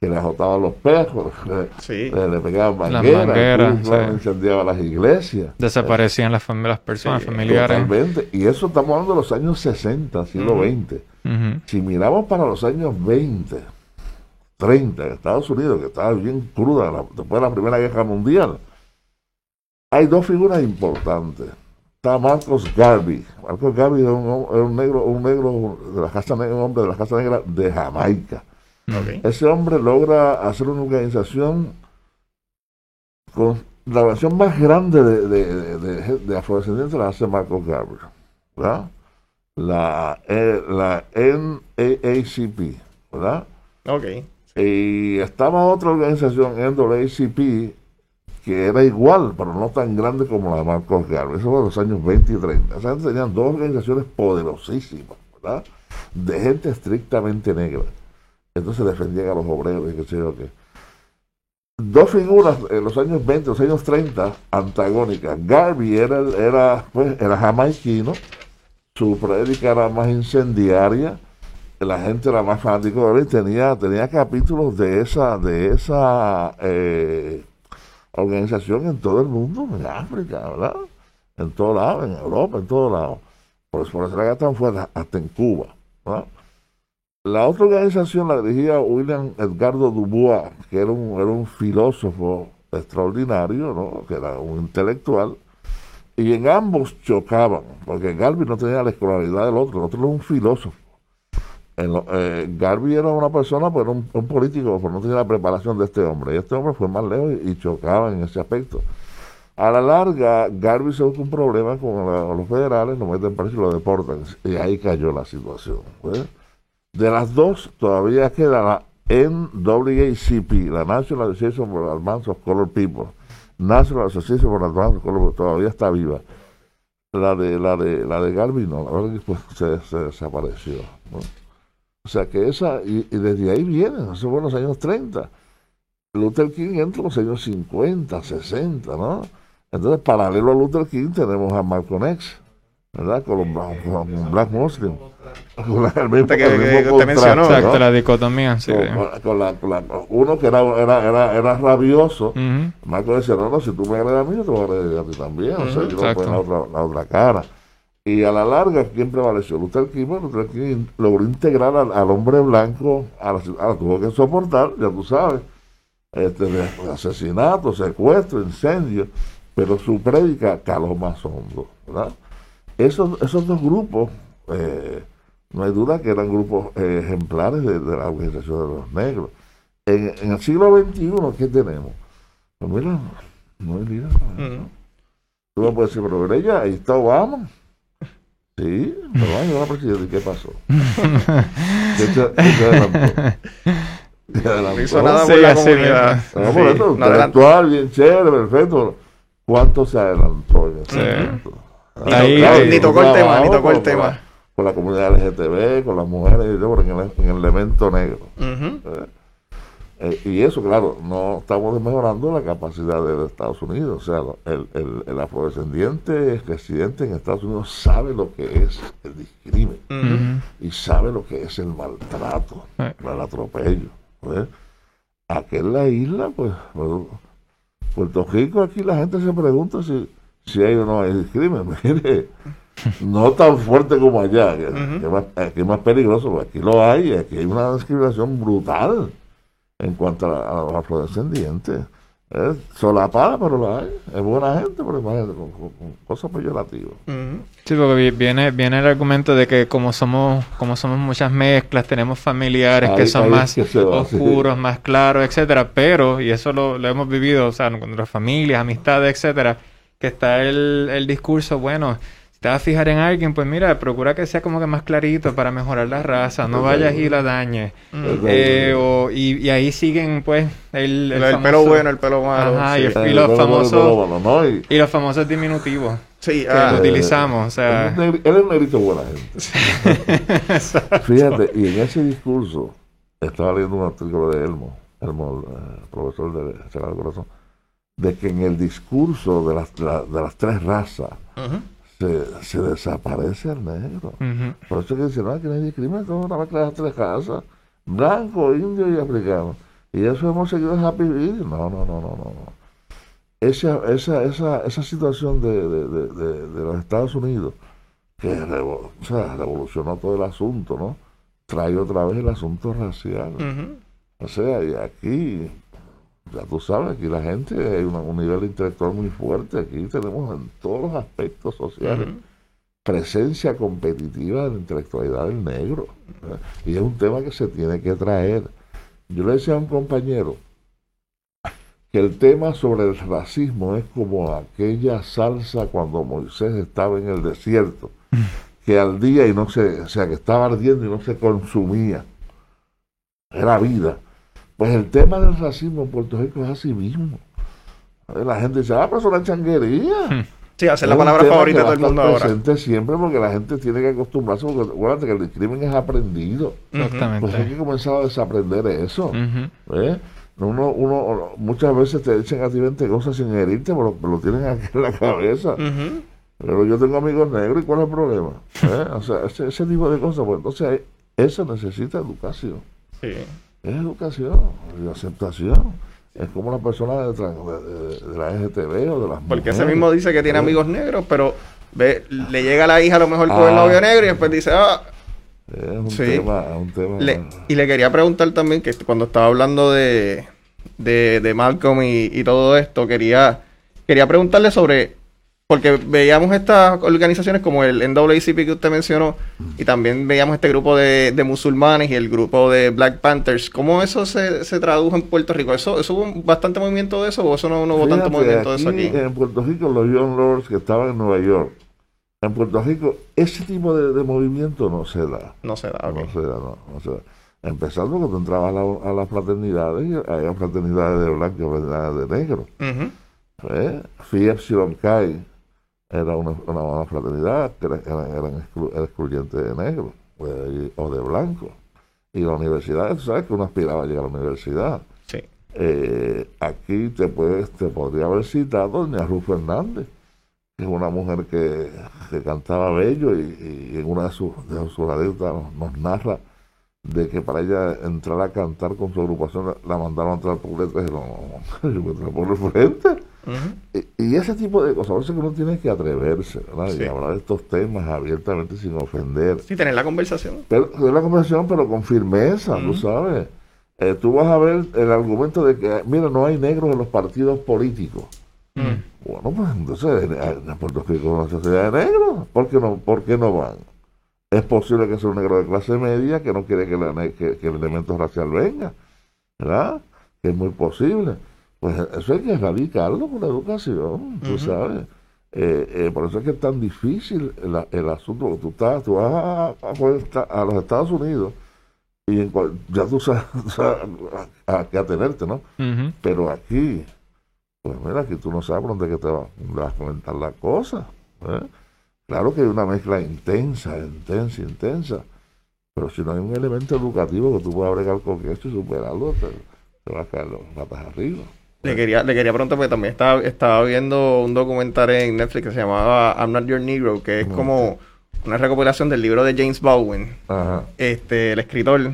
que le azotaban los pejos, sí. le, pegaban mangueras, las incendiaban las iglesias. Desaparecían las, las personas familiares. Totalmente. Y eso estamos hablando de los años 60, siglo XX. Si miramos para los años 20, 30 en Estados Unidos, que estaba bien cruda después de la Primera Guerra Mundial, hay dos figuras importantes. Está Marcos Garvey. Marcos Garvey es un, negro, un negro de la casa negra, un hombre de la casa negra de Jamaica. Ese hombre logra hacer una organización con la versión más grande de, de, de, de afrodescendientes la hace Marcos Garvey, ¿verdad? La, eh, la NAACP, ¿verdad? Ok. Y estaba otra organización, NAACP, que era igual, pero no tan grande como la de Marcos Garvey. Eso fue en los años 20 y 30. O sea, tenían dos organizaciones poderosísimas, ¿verdad? De gente estrictamente negra. Entonces defendían a los obreros y qué sé yo qué dos figuras en los años 20, los años 30, antagónicas. Garvey era, era, pues, era jamaiquino, su prédica era más incendiaria, la gente era más fanática de él, tenía, tenía capítulos de esa, de esa eh, organización en todo el mundo, en África, ¿verdad? En todo lado, en Europa, en todo lado. Por eso, por eso era tan fuerte, hasta en Cuba. La otra organización la dirigía William Edgardo Dubois, que era un, era un filósofo extraordinario, ¿no? que era un intelectual, y en ambos chocaban, porque Garvey no tenía la escolaridad del otro, el otro era un filósofo. En eh, Garvey era una persona, pues era un, político, pero no tenía la preparación de este hombre, y este hombre fue más lejos y, chocaba en ese aspecto. A la larga, Garvey se busca un problema con los federales, lo meten preso y lo deportan, y ahí cayó la situación. ¿ves? De las dos, todavía queda la NAACP, la National Association for Advance of Color People. National Association for Advance of Color People, todavía está viva. La de, la de, la de Garvin no, la verdad que pues, se, desapareció. O sea que esa, y, desde ahí vienen, eso fue en los años 30. Luther King entra en los años 50, 60, ¿no? Entonces, paralelo a Luther King, tenemos a Malcolm X, ¿verdad? Con los Black Muslim el mismo, que, te mencionó. Exacto, la dicotomía. Sí, con, la, uno que era, era, era, era rabioso, Marco decía, no, no, si tú me agredas a mí, yo te voy a agredir a ti también. o sea, yo no puedo la otra, la otra cara. Y a la larga, ¿quién prevaleció? Luther King, Luther King logró integrar al, hombre blanco, a la, ciudad, tuvo que soportar, ya tú sabes, este, asesinato, secuestro, incendio, pero su prédica caló más hondo, ¿verdad? Esos, esos dos grupos eh, no hay duda que eran grupos eh, ejemplares de, la organización de los negros. En, el siglo XXI, ¿qué tenemos? Pues mira, no hay vida. Tú me puedes decir, pero ella, ahí está Obama. Sí, pero vaya la presidenta, ¿y qué pasó? ¿Qué se, qué se adelantó? No hizo nada por la comunidad. No, por eso, intelectual, bien chévere, perfecto. ¿Cuánto se adelantó en ese momento? Ahí, ni tocó el tema, ni tocó el tema con la comunidad LGTB, con las mujeres en el, en el elemento negro. ¿Eh? Eh, y eso, claro, no estamos mejorando la capacidad de, Estados Unidos. O sea, el, el, el, afrodescendiente residente en Estados Unidos sabe lo que es el discrimen y sabe lo que es el maltrato, el atropello. Aquí en la isla, pues, Puerto Rico, aquí la gente se pregunta si, si hay o no hay discrimen. Mire, no tan fuerte como allá, que, aquí es más peligroso, aquí lo hay, aquí hay una discriminación brutal en cuanto a, los afrodescendientes. Es solapada, pero la hay. Es buena gente, pero imagínate, con, cosas peyorativas. Sí, porque viene, viene el argumento de que como somos, como somos muchas mezclas, tenemos familiares que son más oscuros, más claros, etcétera, pero, y eso lo, lo hemos vivido, o sea, con nuestras familias, amistades, etcétera, que está el, el discurso, bueno, te vas a fijar en alguien, pues mira, procura que sea como que más clarito para mejorar la raza, no vayas y la dañes. Eh, y, ahí siguen, pues, el, el, pelo bueno, el pelo malo. Ajá, y, los famosos, y, los famosos diminutivos. Sí, que ah, utilizamos, o sea... Él es un negrito buena gente. Fíjate, y en ese discurso, estaba leyendo un artículo de Elmo, Elmo, el profesor de Sagrado Corazón, de que en el discurso de las, de, las tres razas, se, se desaparece el negro. Por eso que dicen, no, que no hay discriminación, una mezcla de tres casas, blanco, indio y africano. Y eso hemos seguido Happy Video. No, no, no, no, no. Esa, esa, esa, esa situación de, de, de, los Estados Unidos, que o sea, revolucionó todo el asunto, ¿no? Trae otra vez el asunto racial. O sea, y aquí ya tú sabes, aquí la gente hay un nivel intelectual muy fuerte. Aquí tenemos en todos los aspectos sociales presencia competitiva de la intelectualidad del negro. Y es un tema que se tiene que traer. Yo le decía a un compañero que el tema sobre el racismo es como aquella salsa cuando Moisés estaba en el desierto, que al día y no se, o sea, que estaba ardiendo y no se consumía. Era vida. Pues el tema del racismo en Puerto Rico es así mismo. La gente dice, ah, pero es una changuería. Sí, hacer la palabra favorita de todo el mundo ahora. presente siempre porque la gente tiene que acostumbrarse, porque acuérdate que el crimen es aprendido. Exactamente. Pues hay que comenzar a desaprender eso. ¿eh? Uno, uno, muchas veces te dicen a ti 20 cosas sin herirte, pero lo, tienen aquí en la cabeza. Pero yo tengo amigos negros y ¿cuál es el problema? ¿Eh? O sea, ese, ese, tipo de cosas, pues entonces eso necesita educación. Sí. Es educación y aceptación. Es como una persona de, de, la LGTB o de las Porque ese mismo dice que tiene amigos negros, pero ve, le llega a la hija a lo mejor con el ah. novio negro y después dice, ah, es un tema, un tema. y le quería preguntar también que cuando estaba hablando de, de, de Malcolm y, y, todo esto, quería, quería preguntarle sobre porque veíamos estas organizaciones como el NAACP que usted mencionó y también veíamos este grupo de, musulmanes y el grupo de Black Panthers. ¿Cómo eso se, tradujo en Puerto Rico? ¿Eso, ¿Eso hubo bastante movimiento de eso o eso no, hubo tanto movimiento de eso aquí? En Puerto Rico los Young Lords que estaban en Nueva York, en Puerto Rico ese tipo de, movimiento no se da. No se da, No se da, no, se da. Empezando cuando entrabas a, las fraternidades, hay fraternidades de blanco y fraternidades de negro. Uh ¿Eh? Phi Epsilon Chi era una, una, fraternidad que era, eran, excluyentes de negro pues, o de blanco. Y la universidad, sabes que uno aspiraba a llegar a la universidad. Sí. Eh, aquí te, puedes, te podría haber citado doña Ruth Fernández, que es una mujer que, cantaba bello y, en una de sus, de sus nos, narra de que para ella entrar a cantar con su agrupación la, mandaron a entrar por letras y no, no, yo me por el frente y, ese tipo de cosas, a veces uno tiene que atreverse, ¿verdad? Y hablar de estos temas abiertamente sin ofender. Sí, tener la conversación. Pero, tener la conversación, pero con firmeza, tú sabes. Eh, tú vas a ver el argumento de que, mira, no hay negros en los partidos políticos. Bueno, pues entonces en Puerto Rico sociedad de negros. ¿Por qué no, por qué no van? Es posible que sea un negro de clase media que no quiere que, que, que el elemento racial venga, ¿verdad? Que es muy posible. Pues eso hay que erradicarlo con la educación, tú sabes. Eh, eh, por eso es que es tan difícil el, asunto. Tú, estás, tú vas a, los Estados Unidos y ya tú sabes, a, qué atenerte, ¿no? Pero aquí, pues mira, aquí tú no sabes por dónde que te, vas a comentar la cosa. ¿eh? Claro que hay una mezcla intensa, intensa, intensa. Pero si no hay un elemento educativo que tú puedas bregar con esto y superarlo, te, te vas a caer los patas arriba. Le quería, le quería preguntar porque también estaba, estaba viendo un documental en Netflix que se llamaba I'm Not Your Negro, que es como una recopilación del libro de James Baldwin, este, el escritor.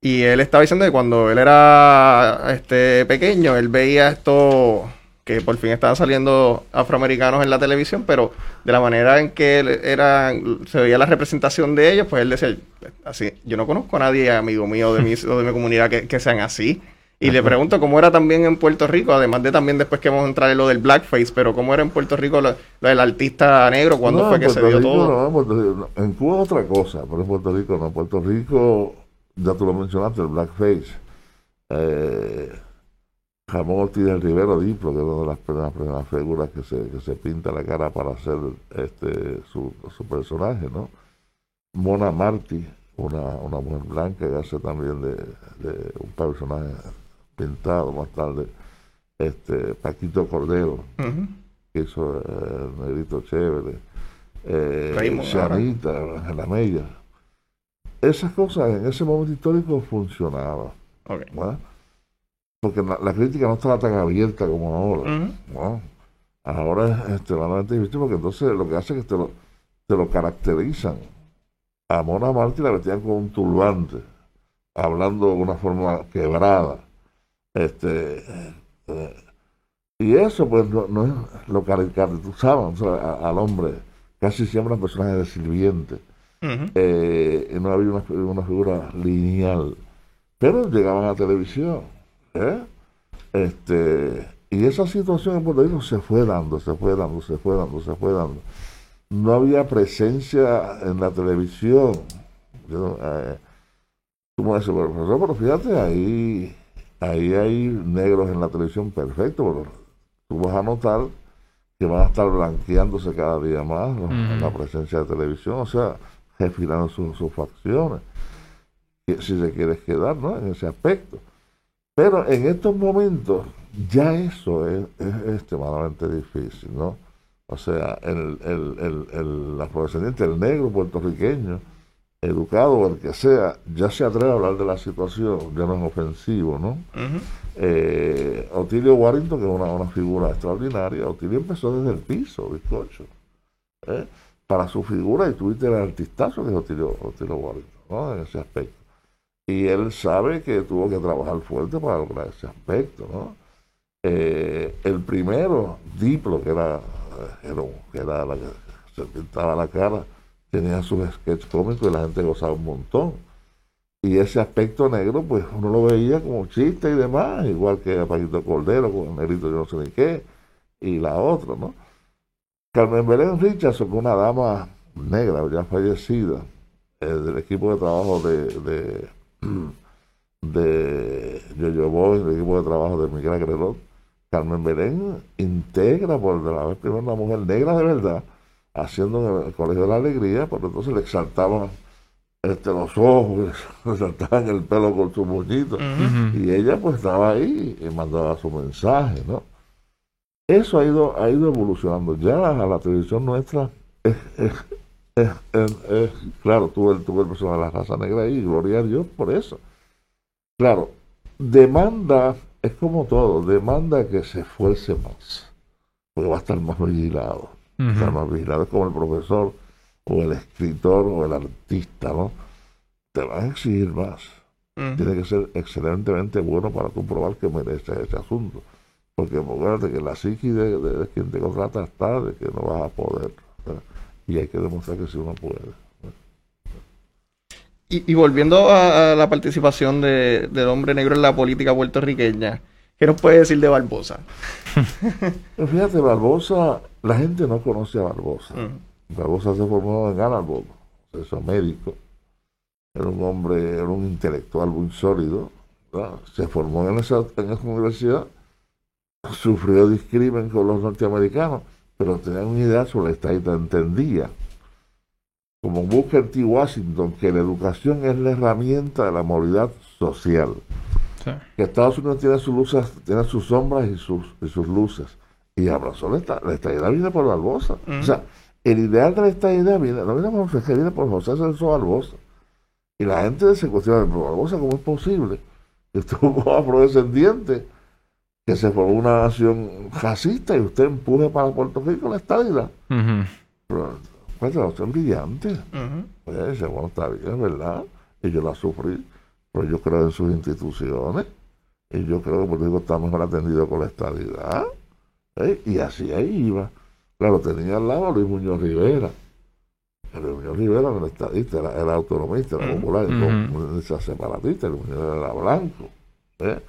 Y él estaba diciendo que cuando él era este pequeño, él veía esto que por fin estaban saliendo afroamericanos en la televisión, pero de la manera en que era, se veía la representación de ellos, pues él decía, así, yo no conozco a nadie, amigo mío de mi, o de mi comunidad, que, que sean así. Y le pregunto cómo era también en Puerto Rico, además de también después que vamos a entrar en lo del blackface, pero cómo era en Puerto Rico lo, del artista negro, cuando fue que se dio todo. No, en Cuba otra cosa, pero en Puerto Rico no. En Puerto Rico, ya tú lo mencionaste, el blackface. Eh, Jamón Ortiz del Rivero Diplo, que es una de las primeras, figuras que se, que se pinta la cara para hacer este su, su personaje, ¿no? Mona Martí, una, una mujer blanca que hace también de, de un personaje pintado más tarde, este Paquito Cordero, que hizo el negrito chévere, eh, Shanita, la Mella. Esas cosas en ese momento histórico funcionaban. Porque la, crítica no estaba tan abierta como ahora. Ahora es extremadamente difícil porque entonces lo que hace es que te lo, te lo caracterizan. A Mona Martí la metían con un turbante, hablando de una forma quebrada este, eh, y eso, pues, no, no es lo caracterizaban al hombre, casi siempre un personaje de sirviente. Eh, no había una, figura lineal. Pero llegaban a televisión. ¿eh? Este, y esa situación en Puerto Rico se fue dando, se fue dando, se fue dando, se fue dando. No había presencia en la televisión. Tú me dices, pero, pero fíjate, ahí, ahí hay negros en la televisión perfecto, pero tú vas a notar que van a estar blanqueándose cada día más la presencia de televisión, o sea, refinando sus, sus facciones, si se quiere quedar ¿no? en ese aspecto. Pero en estos momentos ya eso es, extremadamente difícil, ¿no? O sea, el, el, el, el afrodescendiente, el negro puertorriqueño, educado o el que sea, ya se atreve a hablar de la situación, ya no es ofensivo, ¿no? Eh, Otilio Warrington, que es una, una, figura extraordinaria, Otilio empezó desde el piso, bizcocho, ¿eh? para su figura, y tuviste el artistazo que es Otilio, Otilio Warrington, ¿no? En ese aspecto. Y él sabe que tuvo que trabajar fuerte para lograr ese aspecto, ¿no? Eh, el primero, Diplo, que era, que era la que se pintaba la cara, tenía sus sketches cómicos y la gente gozaba un montón. Y ese aspecto negro, pues uno lo veía como chiste y demás, igual que a Paquito Cordero con el negrito yo no sé ni qué, y la otra, ¿no? Carmen Belén Richardson, una dama negra ya fallecida, eh, del equipo de trabajo de, de, de Yo-Yo Boy, del equipo de trabajo de Miguel Agrelot, Carmen Belén integra por la vez primero una mujer negra de verdad, haciendo en el Colegio de la Alegría, pero entonces le exaltaban este, los ojos, le exaltaban el pelo con su moñito, y ella pues estaba ahí y mandaba su mensaje, ¿no? Eso ha ido, ha ido evolucionando. Ya a la televisión nuestra es, claro, tuve el, tuve el personaje de la raza negra ahí, gloria a Dios por eso. Claro, demanda, es como todo, demanda que se esfuerce más, porque va a estar más vigilado más vigilado como el profesor o el escritor o el artista, ¿no? Te van a exigir más. Tiene que ser excelentemente bueno para comprobar que merece ese asunto. Porque acuérdate que la psiqui de, quien te contrata está de que no vas a poder. Y hay que demostrar que sí uno puede. Y, volviendo a, la participación de, del hombre negro en la política puertorriqueña, ¿qué nos puede decir de Barbosa? Fíjate, Barbosa la gente no conoce a Barbosa. Barbosa se formó en Anarbo, es médico. Era un hombre, era un intelectual muy sólido. Se formó en esa, en esa universidad, sufrió discrimen con los norteamericanos, pero tenía una idea sobre esta idea, entendía, como Booker T. Washington, que la educación es la herramienta de la movilidad social. Que Estados Unidos tiene sus luces, tiene sus sombras y sus, y sus luces y abrazó la, la estadidad viene por Barbosa. O sea, el ideal de la estadidad viene, no viene por José, viene por José Celso Barbosa. Y la gente se cuestiona, Barbosa, ¿cómo es posible que usted un afrodescendiente que se formó una nación racista y usted empuje para Puerto Rico la estadidad? Pero, pues, la brillante. Pues dice, bueno, está bien, verdad. Y yo la sufrí, pero yo creo en sus instituciones. Y yo creo que Puerto Rico está mejor atendido con la estadidad. ¿eh? Y así ahí iba. Claro, tenía al lado a Luis Muñoz Rivera. Luis Muñoz Rivera era estadista, era, autonomista, era popular, uh separatista, Luis Muñoz era blanco. ¿eh?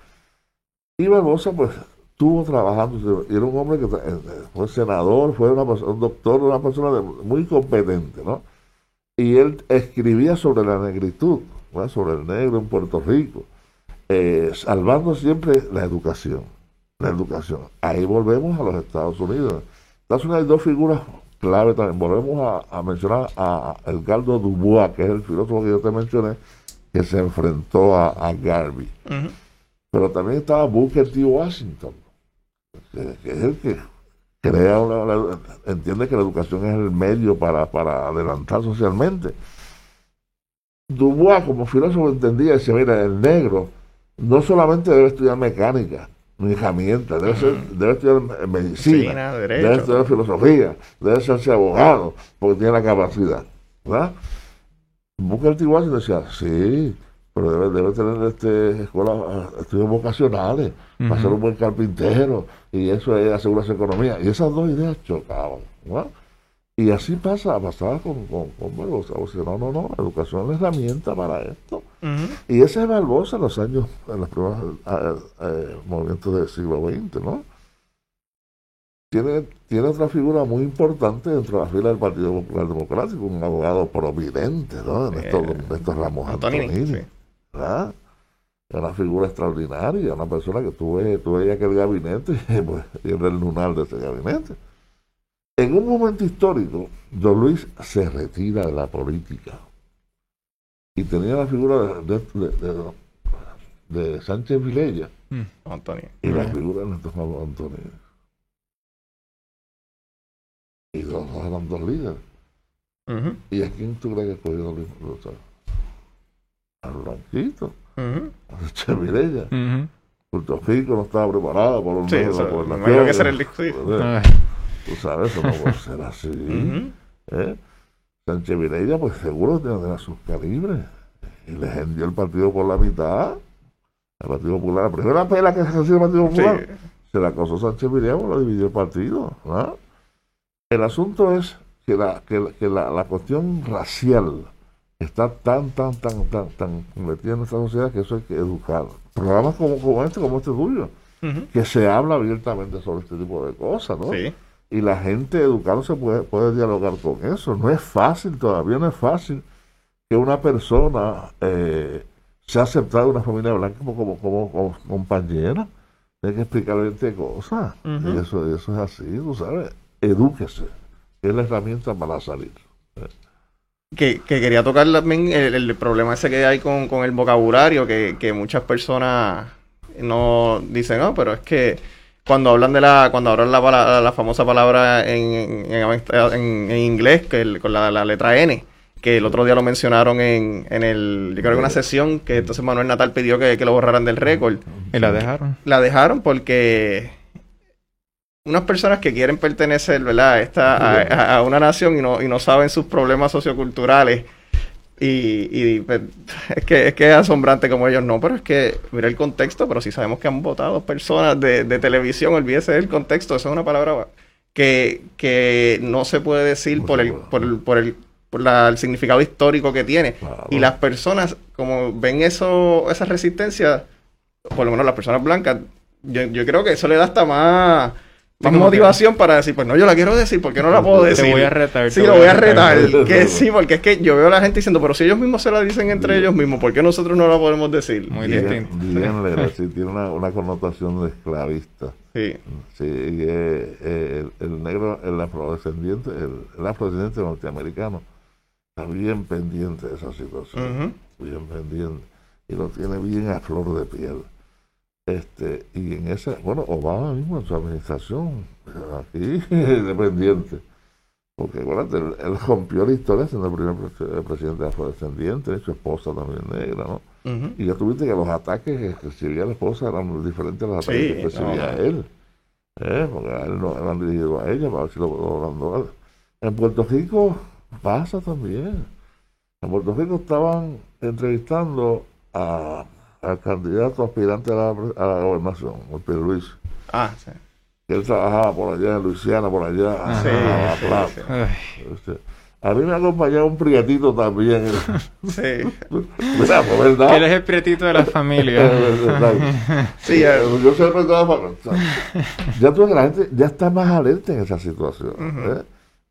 Y Barbosa, pues, estuvo trabajando, y era un hombre que eh, eh, fue senador, fue una un doctor, una persona muy competente, ¿no? Y él escribía sobre la negritud, sobre el negro en Puerto Rico, salvando siempre la educación la educación. Ahí volvemos a los Estados Unidos. Estados Unidos hay dos figuras clave también. Volvemos a, mencionar a Edgardo Dubois, que es el filósofo que yo te mencioné, que se enfrentó a, Garvey. Pero también estaba Booker T. Washington, que, es el que crea entiende que la educación es el medio para, para adelantar socialmente. Dubois, como filósofo, entendía y decía, mira, el negro no solamente debe estudiar mecánica, una herramienta, debe, ser, debe estudiar medicina, debe estudiar filosofía, debe ser abogado, porque tiene la capacidad. ¿verdad? Busca el y decía, sí, pero debe, debe tener este, escuela, estudios vocacionales, para ser un buen carpintero, y eso es asegurarse economía. Y esas dos ideas chocaban. ¿verdad? Y así pasa, pasaba con, con, con Barbosa. O sea, no, no, no, la educación es la herramienta para esto. Y ese es Barbosa en los años, en los primeros eh, eh, movimientos del siglo XX, ¿no? Tiene, tiene otra figura muy importante dentro de la fila del Partido Popular Democrático, un abogado providente, ¿no? En estos, estos Ramos Antonini. ¿verdad? Era una figura extraordinaria, una persona que tú, ves, tú veías que el gabinete, pues, era el lunar de ese gabinete. En un momento histórico, don Luis se retira de la política y tenía la figura de, de, de, de Sánchez Vilella Mm. Antonio. y la figura de nuestro Pablo Antonio. Y los dos eran dos líderes. ¿Y a quién tú crees que escogió don Luis? O sea, Al Blanquito, a Sánchez Vilella. Ujú. Puerto Rico no estaba preparado por un Sí, de la gobernación. que era el disco. Tú sabes, eso no puede ser así. ¿eh? Sánchez Vilella, pues seguro que tenía sus calibres. Y le vendió el partido por la mitad. El Partido Popular. La primera pela que se recibió el Partido Popular Sí. se la acosó Sánchez Vilella, pues lo dividió el partido. ¿ah? El asunto es que, la, que, que la, la cuestión racial está tan, tan, tan, tan, tan metida en nuestra sociedad que eso hay que educar. Programas como, como este, como este tuyo, que se habla abiertamente sobre este tipo de cosas, ¿no? Sí. Y la gente educándose puede, puede dialogar con eso. No es fácil, todavía no es fácil que una persona eh, sea aceptada en una familia blanca como, como, como, como compañera. Hay que explicarle 20 cosas. Y eso, eso es así, tú sabes. Edúquese, que es la herramienta para salir. Que, que quería tocar también el, el problema ese que hay con, con el vocabulario, que, que muchas personas no dicen, no, pero es que cuando hablan de la, cuando hablan la, famosa palabra en, en, en- en inglés, que el- con la, la letra N, que el otro día lo mencionaron en, en el, yo creo que una sesión, que entonces Manuel Natal pidió que, que lo borraran del récord. Y la dejaron. La dejaron porque unas personas que quieren pertenecer, ¿verdad? a Esta, a- a una nación y no, y no saben sus problemas socioculturales. Y, y, pues, es, que, es que es asombrante como ellos no, pero es que mira el contexto, pero si sabemos que han votado personas de, de televisión, olvídese del contexto, eso es una palabra que, que no se puede decir por el, por el, por el, por la- el significado histórico que tiene. Claro. Y las personas, como ven eso, esa resistencia, por lo menos las personas blancas, yo, yo creo que eso le da hasta más, más que- motivación para decir, pues no, yo la quiero decir, ¿por qué no la puedo decir? Te voy a retar. Sí, lo voy a retar. Que sí, porque es que yo veo a la gente diciendo, pero si ellos mismos se la dicen entre ellos mismos, ¿por qué nosotros no la podemos decir? Muy distinto. Bien, Lera, sí, tiene una, una connotación de esclavista. Sí. Sí, y, eh, eh, el, el negro, el afrodescendiente, el, el afrodescendiente norteamericano está bien pendiente de esa situación, Ujú. bien pendiente, y lo tiene bien a flor de piel. Este, y en esa, bueno, Obama mismo en su administración, aquí dependiente, porque acuérdate, él, él rompió la historia siendo el primer pre- presidente afrodescendiente, y su esposa también negra, ¿no? Ujú. Y ya tuviste que los ataques que recibía la esposa eran diferentes a los ataques Sí, que recibía no. él. ¿eh? Porque a él no eran dirigidos a ella para ver si lo lo a- En Puerto Rico pasa también. En Puerto Rico estaban entrevistando a- al candidato aspirante a la, a la gobernación, el Pedro Luis. Ah, sí. Él trabajaba por allá en Luisiana, por allá, Ah, a Sí, La Plata. sí. Este, A mí me acompañaba un prietito también. Sí. Mira, pues, ¿verdad? Él es el prietito de la familia. Sí, yo siempre estaba para- Ya tú ves que la gente ya está más alerta en esa situación. ¿eh?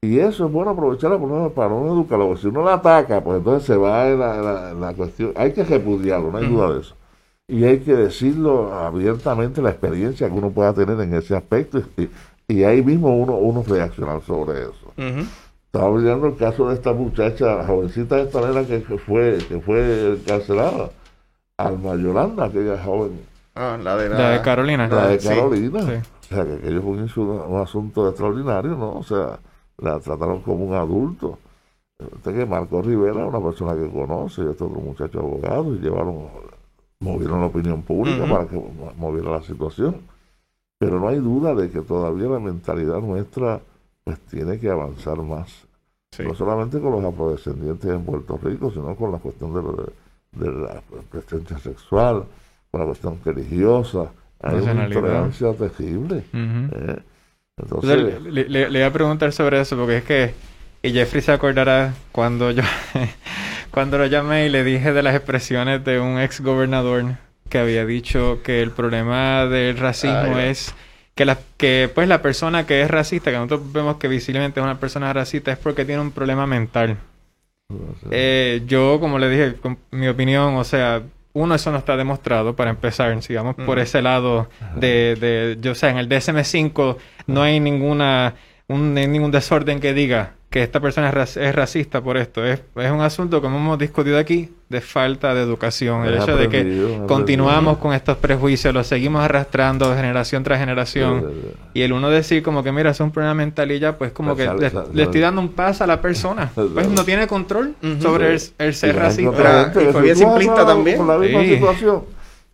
Y eso es bueno aprovecharlo por uno- para uno educarlo. porque Si uno la ataca, pues entonces se va en la, en la- en la cuestión. Hay que repudiarlo, no hay duda de eso. Y hay que decirlo abiertamente la experiencia que uno pueda tener en ese aspecto. Y, y ahí mismo uno, uno reaccionar sobre eso. Ujú. Estaba olvidando el caso de esta muchacha, la jovencita de esta nena que, que fue, que fue encarcelada. Alma Yolanda, aquella joven Ah, la de la... La de Carolina. la de Carolina. sí. O sea, que aquello fue un, un asunto extraordinario, ¿no? O sea, la trataron como un adulto. Usted que Marco Rivera es una persona que conoce, y este otro muchacho abogado, y llevaron, movieron la opinión pública para que mo- moviera la situación. Pero no hay duda de que todavía la mentalidad nuestra pues tiene que avanzar más. Sí. No solamente con los afrodescendientes en Puerto Rico, sino con la cuestión de, de la presencia sexual, con la cuestión religiosa. Hay una intolerancia terrible. ¿eh? Entonces, le, le- le iba a preguntar sobre eso porque es que y Jeffrey se acordará cuando yo cuando lo llamé y le dije de las expresiones de un ex gobernador que había dicho que el problema del racismo Ay, es que la que pues la persona que es racista, que nosotros vemos que visiblemente es una persona racista es porque tiene un problema mental. Eh, yo, como le dije, con mi opinión, o sea, uno, eso no está demostrado para empezar, sigamos por ese lado de, de, yo sé, en el DSM-5 no hay ninguna, un, ningún desorden que diga que esta persona es, es racista por esto. Es, es, un asunto, como hemos discutido aquí, de falta de educación. El hecho de que continuamos con estos prejuicios, los seguimos arrastrando generación tras generación. y el uno decir como que, mira, es un problema mental y ya, pues como que le, estoy dando un paso a la persona. Pues no tiene control sobre el, ser racista. Y fue bien simplista también. la misma situación.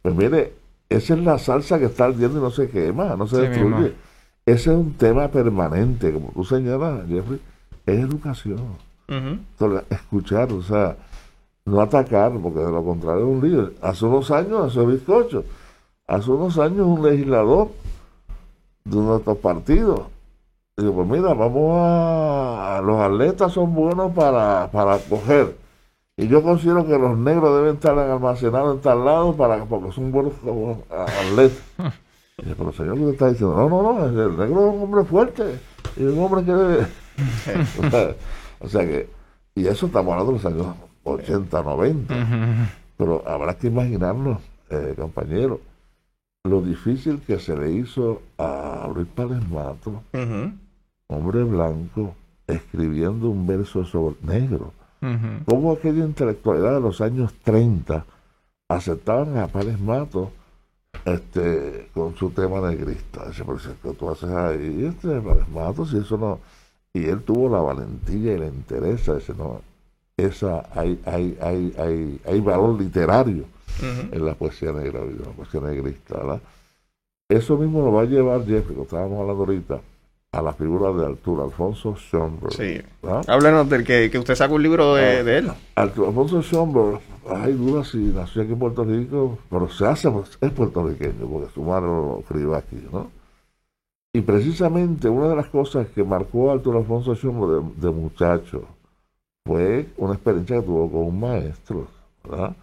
Pues mire, esa es la salsa que está ardiendo y no se quema, no se destruye. Ese es un tema permanente, como tú señalas, Jeffrey es educación. escuchar, o sea, no atacar, porque de lo contrario es un líder. Hace unos años, hace bizcocho, hace unos años un legislador de uno de estos partidos dijo, pues mira, vamos a, los atletas son buenos para, para coger. Y yo considero que los negros deben estar almacenados en tal lado para, porque son buenos atletas. Y dice, pero señor, ¿qué está diciendo? No, no, no, el negro es un hombre fuerte y un hombre que o sea que, y eso estamos hablando de los años 80, 90. Pero habrá que imaginarnos, eh, compañeros, lo difícil que se le hizo a Luis Párez hombre blanco, escribiendo un verso sobre negro. Como aquella intelectualidad de los años 30 aceptaban a Párez Mato este, con su tema negrista. Dice, pero que tú haces ahí, este Párez Mato, si eso no y él tuvo la valentía y la interés ese no, esa, hay, hay, hay, hay, hay valor literario en la poesía negra, en la poesía negrista, ¿verdad? Eso mismo lo va a llevar Jeffrey, lo estábamos hablando ahorita, a la figura de Arturo Alfonso Schomburg. Sí. Háblenos del que, que, usted saca un libro de, ah, de él. Arturo Alfonso Schomburg, hay dudas si nació aquí en Puerto Rico, pero se hace, es puertorriqueño, porque su madre lo escribió aquí, ¿no? Y precisamente una de las cosas que marcó a Arturo Alfonso Chumbo de, muchacho fue una experiencia que tuvo con un maestro, ¿verdad?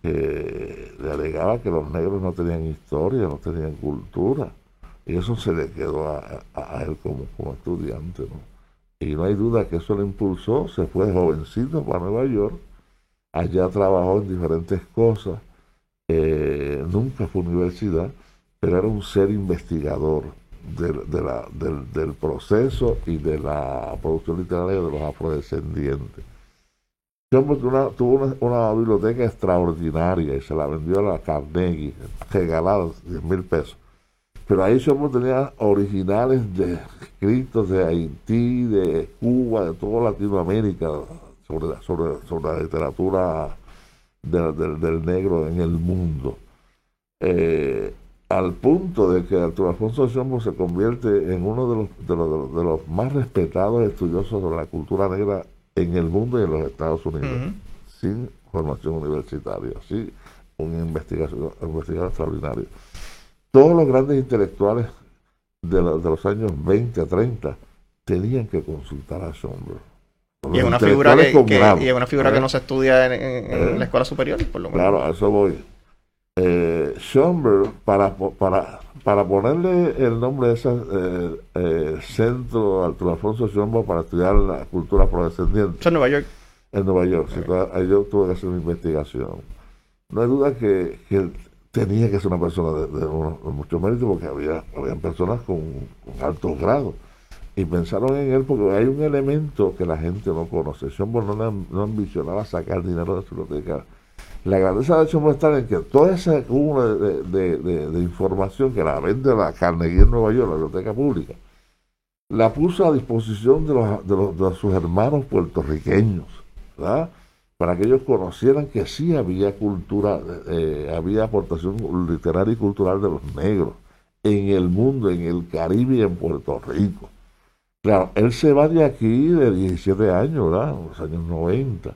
Que le alegaba que los negros no tenían historia, no tenían cultura. Y eso se le quedó a, él como, como estudiante, ¿no? Y no hay duda que eso le impulsó, se fue jovencito para Nueva York, allá trabajó en diferentes cosas, eh, nunca fue universidad, pero era un ser investigador de, la, del, del, proceso y de la producción literaria de los afrodescendientes. Yo tuvo una, biblioteca extraordinaria y se la vendió a la Carnegie, regalada 10 mil pesos. Pero ahí yo tenía originales de escritos de Haití, de Cuba, de toda Latinoamérica, sobre, sobre, sobre la literatura del negro en el mundo. Eh, al punto de que Arturo Alfonso Chombo se convierte en uno de los, de los, de los más respetados estudiosos de la cultura negra en el mundo y en los Estados Unidos, sin formación universitaria, sin un investigador, investigador extraordinario. Todos los grandes intelectuales de, los años 20 a 30 tenían que consultar a Schomburg. Y es una figura, que, y es una figura que no se estudia en, en ¿Eh? la escuela superior, por lo menos. Claro, a eso voy eh, Schomburg, para, para, para ponerle el nombre de ese eh, eh, centro, Arturo Alfonso Schomburg, para estudiar la cultura afrodescendiente. en Nueva York? En Nueva York, ahí yo tuve que hacer una investigación. No hay duda que, que tenía que ser una persona de, mucho mérito porque había habían personas con, altos grados y pensaron en él porque hay un elemento que la gente no conoce. Schomburg no, no ambicionaba sacar dinero de su biblioteca la grandeza de hecho estar en que toda esa cúmulo de, información que la vende la Carnegie en Nueva York, la biblioteca pública, la puso a disposición de, los, de, sus hermanos puertorriqueños, ¿verdad? para que ellos conocieran que sí había cultura, eh, había aportación literaria y cultural de los negros en el mundo, en el Caribe y en Puerto Rico. Claro, él se va de aquí de 17 años, ¿verdad? En los años 90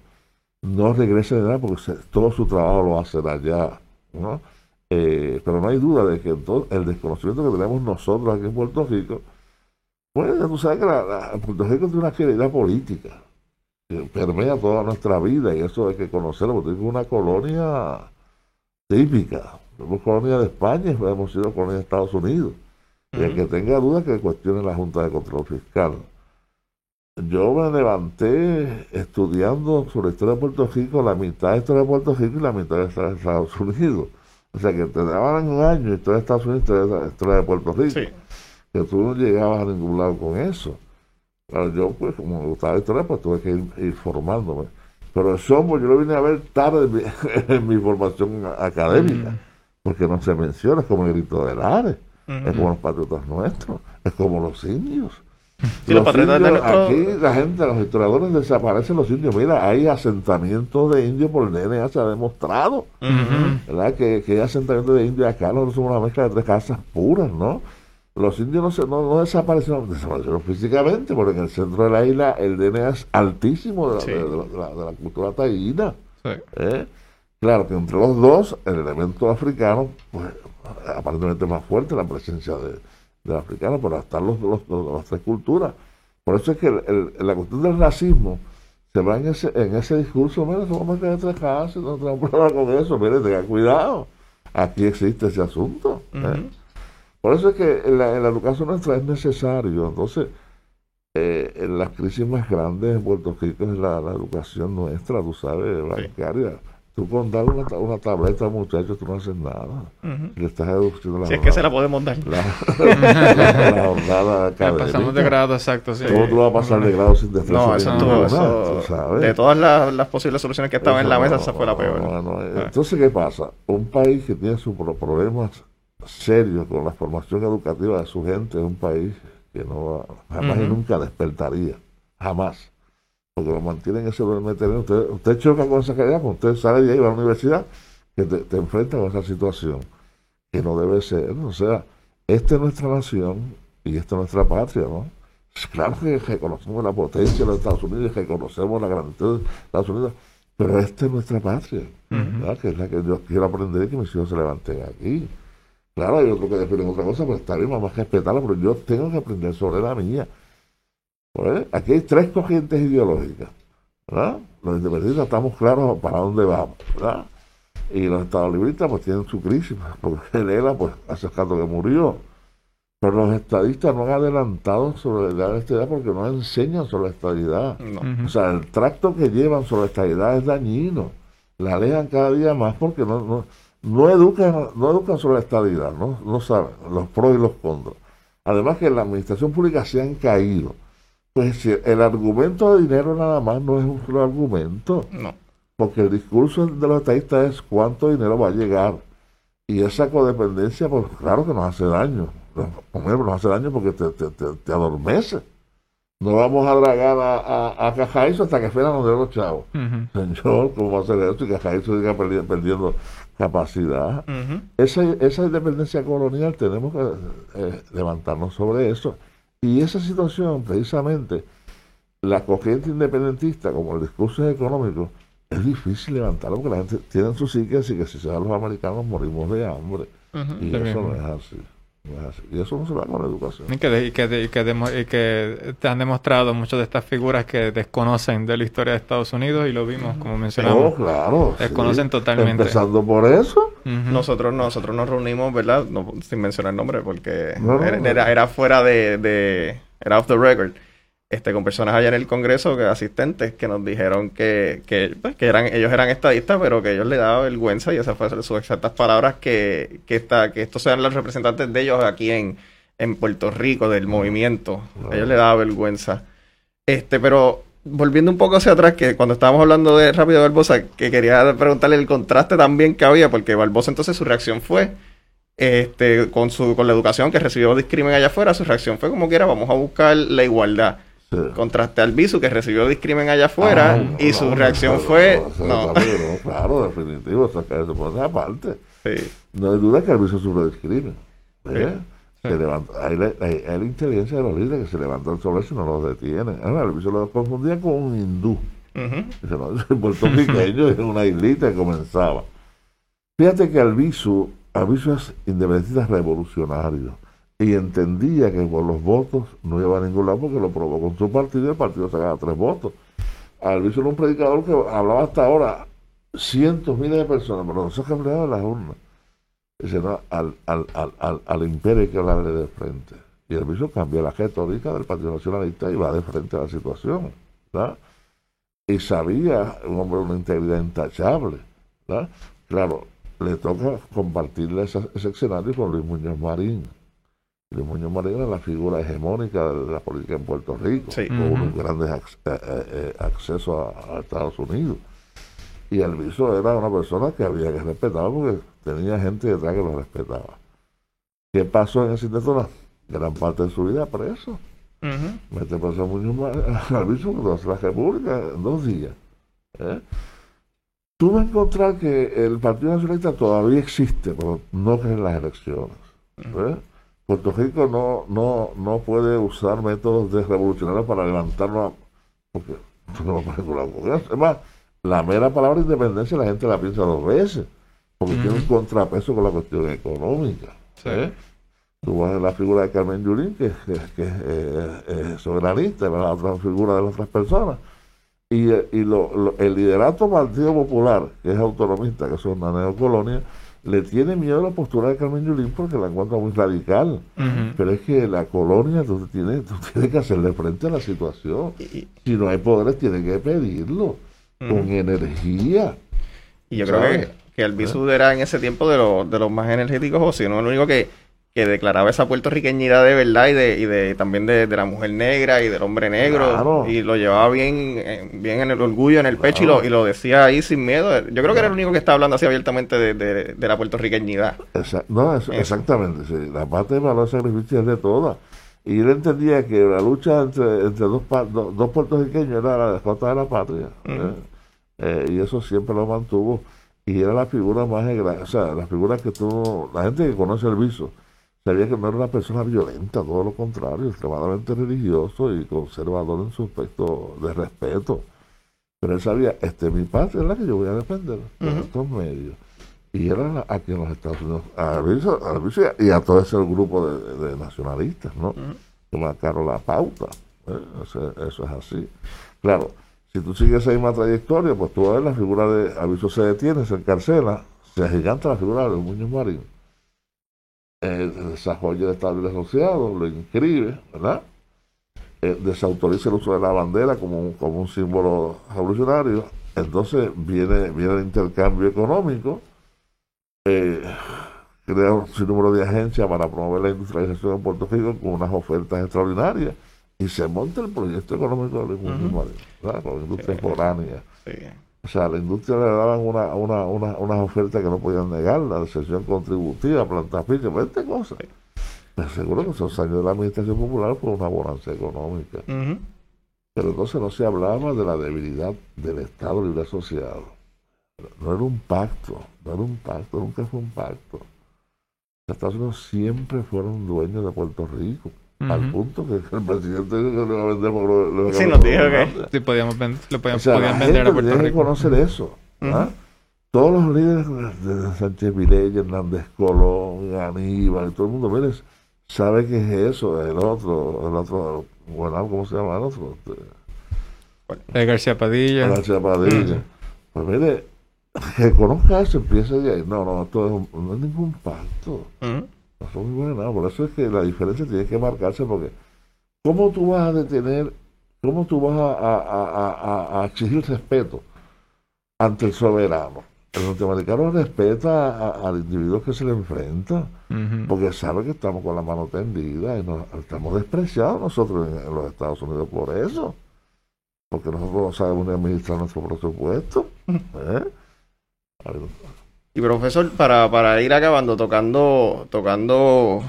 no regrese de nada porque todo su trabajo lo hace allá, ¿no? Eh, pero no hay duda de que el desconocimiento que tenemos nosotros aquí en Puerto Rico, pues tú sabes que la, Puerto Rico tiene una actividad política que permea toda nuestra vida y eso hay que conocerlo, porque es una colonia típica. Somos colonia de España y hemos sido colonia de Estados Unidos. Y el que tenga dudas que cuestione la Junta de Control Fiscal. Yo me levanté estudiando sobre la historia de Puerto Rico, la mitad de historia de Puerto Rico y la mitad de historia de Estados Unidos. O sea que te daban un año historia de Estados Unidos y historia de Puerto Rico. Sí. Que tú no llegabas a ningún lado con eso. Claro, yo, pues, como me gustaba la historia, pues tuve que ir, formándome. Pero el Somos yo lo vine a ver tarde en mi, formación académica, mm. porque no se menciona, es como el grito de Lares, es como los patriotas nuestros, es como los indios. Los, indios, Aquí la gente, los historiadores desaparecen los indios. Mira, hay asentamientos de indios por el DNA, se ha demostrado. ¿Verdad? Que, que hay asentamientos de indios acá, no somos una mezcla de tres casas puras, ¿no? Los indios no, no, desaparecieron, desaparecieron físicamente, porque en el centro de la isla el DNA es altísimo de la, de, la, cultura taína. ¿eh? Claro que entre los dos, el elemento africano, pues aparentemente más fuerte la presencia de, del africano, pero están los, los, las tres culturas. Por eso es que la cuestión del racismo se va en ese, en ese discurso, mira, somos de tres casas, no tenemos problema con eso, mire, tenga cuidado, aquí existe ese asunto. ¿eh? Por eso es que en la, educación nuestra es necesario. Entonces, eh, en las crisis más grandes en Puerto Rico es la, educación nuestra, tú sabes, bancaria. Tú con dar una, una tableta a muchachos, tú no haces nada. Le estás educando la Si es que se la podemos dar. La, jornada académica. Pasamos de grado, exacto. Sí. ¿Cómo tú vas a pasar de grado sin defensa? No, eso no. De todas las, las, posibles soluciones que estaban en la mesa, esa fue la peor. Ah. Entonces, ¿qué pasa? Un país que tiene sus problemas serio con la formación educativa de su gente, es un país que no jamás y nunca despertaría, jamás. Porque lo mantienen ese duerme Usted, usted choca con esa calidad, cuando usted sale de ahí va a la universidad, que te, enfrenta con esa situación, que no debe ser. O sea, esta es nuestra nación y esta es nuestra patria, ¿no? Claro que reconocemos la potencia de los Estados Unidos y reconocemos la grandeza de Estados Unidos, pero esta es nuestra patria, que es la que yo quiero aprender y que mis hijos se levanten aquí. Claro, hay otros que defienden otra cosa, pero está bien, vamos a respetarla, pero yo tengo que aprender sobre la mía. Pues, aquí hay tres corrientes ideológicas. ¿verdad? Los independentistas estamos claros para dónde vamos. ¿verdad? Y los estados libristas pues tienen su crisis, porque Lela pues hace rato que murió. Pero los estadistas no han adelantado sobre la estadidad porque no enseñan sobre la estadidad. O sea, el tracto que llevan sobre la estadidad es dañino. La alejan cada día más porque no, no no educan, no educan sobre la estabilidad, ¿no? no saben los pros y los contras. Además que en la administración pública se han caído. Pues el argumento de dinero nada más no es un solo argumento. No. Porque el discurso de los estadistas es cuánto dinero va a llegar. Y esa codependencia, pues claro que nos hace daño. Por nos hace daño porque te, te, te, adormece. No vamos a dragar a, a, a hasta que fueran de los chavos. Señor, ¿cómo va a hacer eso? Y Cajaizo siga perdiendo capacidad. esa, esa independencia colonial tenemos que eh, levantarnos sobre eso. Y esa situación, precisamente, la corriente independentista, como el discurso económico, es difícil levantarlo porque la gente tiene su psique así que si se van los americanos morimos de hambre. Y eso no es así. Y eso no se va con la educación. Y que, y que, te han demostrado muchas de estas figuras que desconocen de la historia de Estados Unidos y lo vimos, como mencionamos. Oh, claro. Desconocen totalmente. Empezando por eso. Nosotros nosotros nos reunimos, ¿verdad? sin mencionar el nombre, porque era, era, fuera de, de... Era off the record este, con personas allá en el Congreso, que asistentes, que nos dijeron que, que, pues, que, eran, ellos eran estadistas, pero que ellos le daba vergüenza, y esas fueron sus exactas palabras, que, que, esta, que estos sean los representantes de ellos aquí en, en Puerto Rico, del movimiento. A ellos le daba vergüenza. Este, pero volviendo un poco hacia atrás, que cuando estábamos hablando de Rápido Barbosa, que quería preguntarle el contraste también que había, porque Barbosa entonces su reacción fue este, con, su, con la educación que recibió discrimen allá afuera, su reacción fue como que era, vamos a buscar la igualdad. Contraste al Bisu que recibió discrimen allá afuera ah, y su reacción fue no. Claro, definitivo, sacar eso por parte. No hay duda que el Bisu sufrió discrimen. ¿eh? Se levantó, hay, la inteligencia de los líderes que se levantó el sobre y no los detienen. el Bisu lo confundía con un hindú. Dice, no, es puertorriqueño, es una islita que comenzaba. Fíjate que Albizu, Albizu es independentista revolucionario y entendía que por los votos no iba a ningún lado porque lo probó con su partido y el partido sacaba tres votos. Alviso era un predicador que hablaba hasta ahora cientos, miles de personas, pero no se cambiaba las urnas. Dice, no, al, al, al, al, imperio que hablarle de frente. Y el viso cambia la retórica del Partido Nacionalista y va de frente a la situación. ¿verdad? Y sabía, un hombre de una integridad intachable. ¿verdad? Claro, le toca compartirle ese, ese escenario con Luis Muñoz Marín. Luis Muñoz Marín era la figura hegemónica de la política en Puerto Rico, Sí. con unos grandes ac- eh, eh, eh, accesos a, a Estados Unidos. Y Alviso era una persona que había que respetar porque tenía gente detrás que lo respetaba. ¿Qué pasó en ese intento? Gran parte de su vida preso. Ujú. Mete preso a Muñoz Ma- Alviso hace la República en dos días. ¿eh? Tú vas a encontrar que el Partido Nacionalista todavía existe, pero no que en las elecciones. ¿eh? Puerto Rico no, no, no puede usar métodos de revolucionarios para levantarnos, a- porque no. Es más, la mera palabra independencia la gente la piensa dos veces, porque tiene un contrapeso con la cuestión económica. Sí. ¿eh? Tú vas a la figura de Carmen Yulín, que, que, que es eh, soberanista, la otra figura de las otras personas. Y, eh, y lo- lo- el liderato Partido Popular, que es autonomista, que es una neocolonia, le tiene miedo a la postura de Carmen Yulín porque la encuentra muy radical. Pero es que la colonia, tú tienes, tú tienes que hacerle frente a la situación. Y, Si no hay poderes, tienes que pedirlo con energía. y yo creo que, que el Bisud era en ese tiempo de, los de los más energéticos, o si no, el único que, que declaraba esa puertorriqueñidad de verdad y de, y de también de, de la mujer negra y del hombre negro. Claro. Y lo llevaba bien, eh, bien en el orgullo, en el pecho y, lo, y lo decía ahí sin miedo. Yo creo que era el único que estaba hablando así abiertamente de, de- de la puertorriqueñidad. No, exactamente. sí. La parte de valor sacrificio es de todas. Y él entendía que la lucha entre, entre dos, dos puertorriqueños era la derrota de la patria. ¿eh? Eh, y eso siempre lo mantuvo. Y era la figura más o sea, la figura que tú, la gente que conoce el viso, sabía que no era una persona violenta, todo lo contrario, extremadamente religioso y conservador en su aspecto de respeto. Pero él sabía, este es mi patria, es la que yo voy a defender por Ujú. estos medios. Y era aquí en los Estados Unidos, a Luis- a Luis y a todo ese grupo de, de nacionalistas, ¿no? Que marcaron la pauta. ¿eh? Eso, eso es así. Claro, si tú sigues esa misma trayectoria, pues tú vas a ver la figura de Aviso se detiene, se encarcela, se agiganta la figura de Muñoz Marín. Eh, desarrolla el Estado Libre Asociado, lo inscribe, ¿verdad? Eh, desautoriza el uso de la bandera como un, como un símbolo revolucionario. Entonces viene, viene el intercambio económico, eh, crea un sinnúmero de agencias para promover la industrialización en Puerto Rico con unas ofertas extraordinarias y se monta el proyecto económico de Luis Muñoz Marín, ¿verdad? con la industria foránea. Sí. O sea, a la industria le daban una, una, una, unas ofertas que no podían negar, la deserción contributiva, plantas fichas, 20 cosas. Me aseguro que esos años de la administración popular fue una bonanza económica. Pero entonces no se hablaba de la debilidad del Estado Libre Asociado. No era un pacto, no era un pacto, nunca fue un pacto. Los Estados Unidos siempre fueron dueños de Puerto Rico, al punto que el presidente dijo que lo iba a vender por lo, lo- Sí, lo- nos dijo que- Sí, podíamos ven- lo o podían, sea, podían la vender a Puerto tiene que Rico. conocer eso. ¿ah? Todos los líderes de Sánchez Vilella, Hernández Colón, Aníbal, y todo el mundo, mire, sabe que es eso, el otro, el otro, bueno, ¿cómo se llama el otro? Este, Eh, García Padilla. García Padilla. Pues mire, que conozca eso, empiece de ahí. No, no, esto es un- no es ningún pacto. No son muy buenas. Por eso es que la diferencia tiene que marcarse porque ¿cómo tú vas a detener, cómo tú vas a, a- a- a- a exigir respeto ante el soberano? El norteamericano respeta al individuo que se le enfrenta porque sabe que estamos con la mano tendida y nos, estamos despreciados nosotros en, en los Estados Unidos por eso. Porque nosotros no sabemos ni administrar nuestro presupuesto. ¿eh? Y profesor, para, para ir acabando, tocando, tocando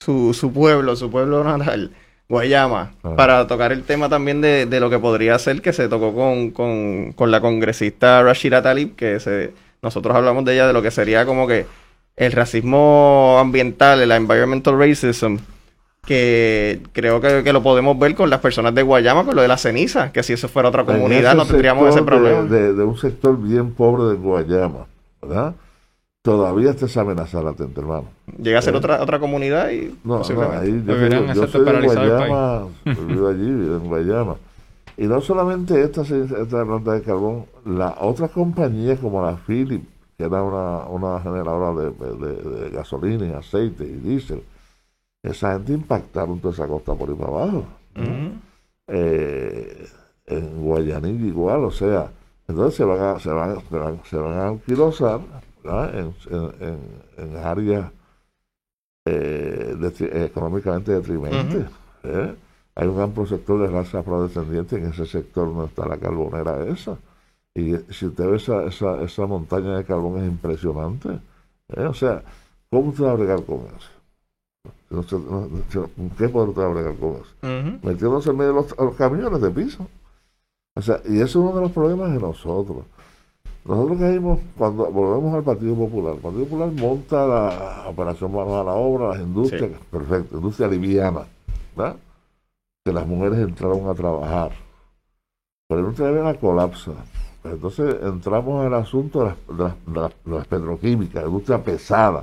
su, su pueblo, su pueblo natal, Guayama, Ah. para tocar el tema también de, de lo que podría ser que se tocó con, con, con la congresista Rashida Talib, que se, nosotros hablamos de ella, de lo que sería como que el racismo ambiental, el environmental racism, que creo que, que lo podemos ver con las personas de Guayama, con lo de la ceniza, que si eso fuera otra comunidad no tendríamos ese de- problema. De, de un sector bien pobre de Guayama, ¿verdad? Todavía está esa amenaza latente, hermano. Llega a ser Eh. otra, otra comunidad y No, no, ahí yo, digo, yo soy de Guayama, vivo allí, vivo en Guayama. Y no solamente esta, esta planta de carbón, las otras compañías como la Philips, que era una, una generadora de, de- de gasolina y aceite y diésel, esa gente impactaron toda esa costa por ahí para abajo. Eh, en Guayanilla igual, o sea, entonces se van a, se van, se van, se van a anquilosar en, en, en, áreas eh, económicamente detrimentes. ¿eh? Hay un amplio sector de raza afrodescendiente, en ese sector no está la carbonera esa. Y si usted ve esa, esa, esa montaña de carbón es impresionante. ¿eh? O sea, ¿cómo usted va a bregar con eso? ¿Qué puede usted bregar con eso? Metiéndose en medio de los, camiones de piso. O sea, y ese es uno de los problemas de nosotros. Nosotros caímos, cuando volvemos al Partido Popular, el Partido Popular monta la operación manos a la obra, las industrias, perfecto, industria liviana, ¿verdad? que las mujeres entraron a trabajar. Pero la industria liviana colapsa. Entonces entramos en el asunto de las, de las, petroquímicas, la industria pesada.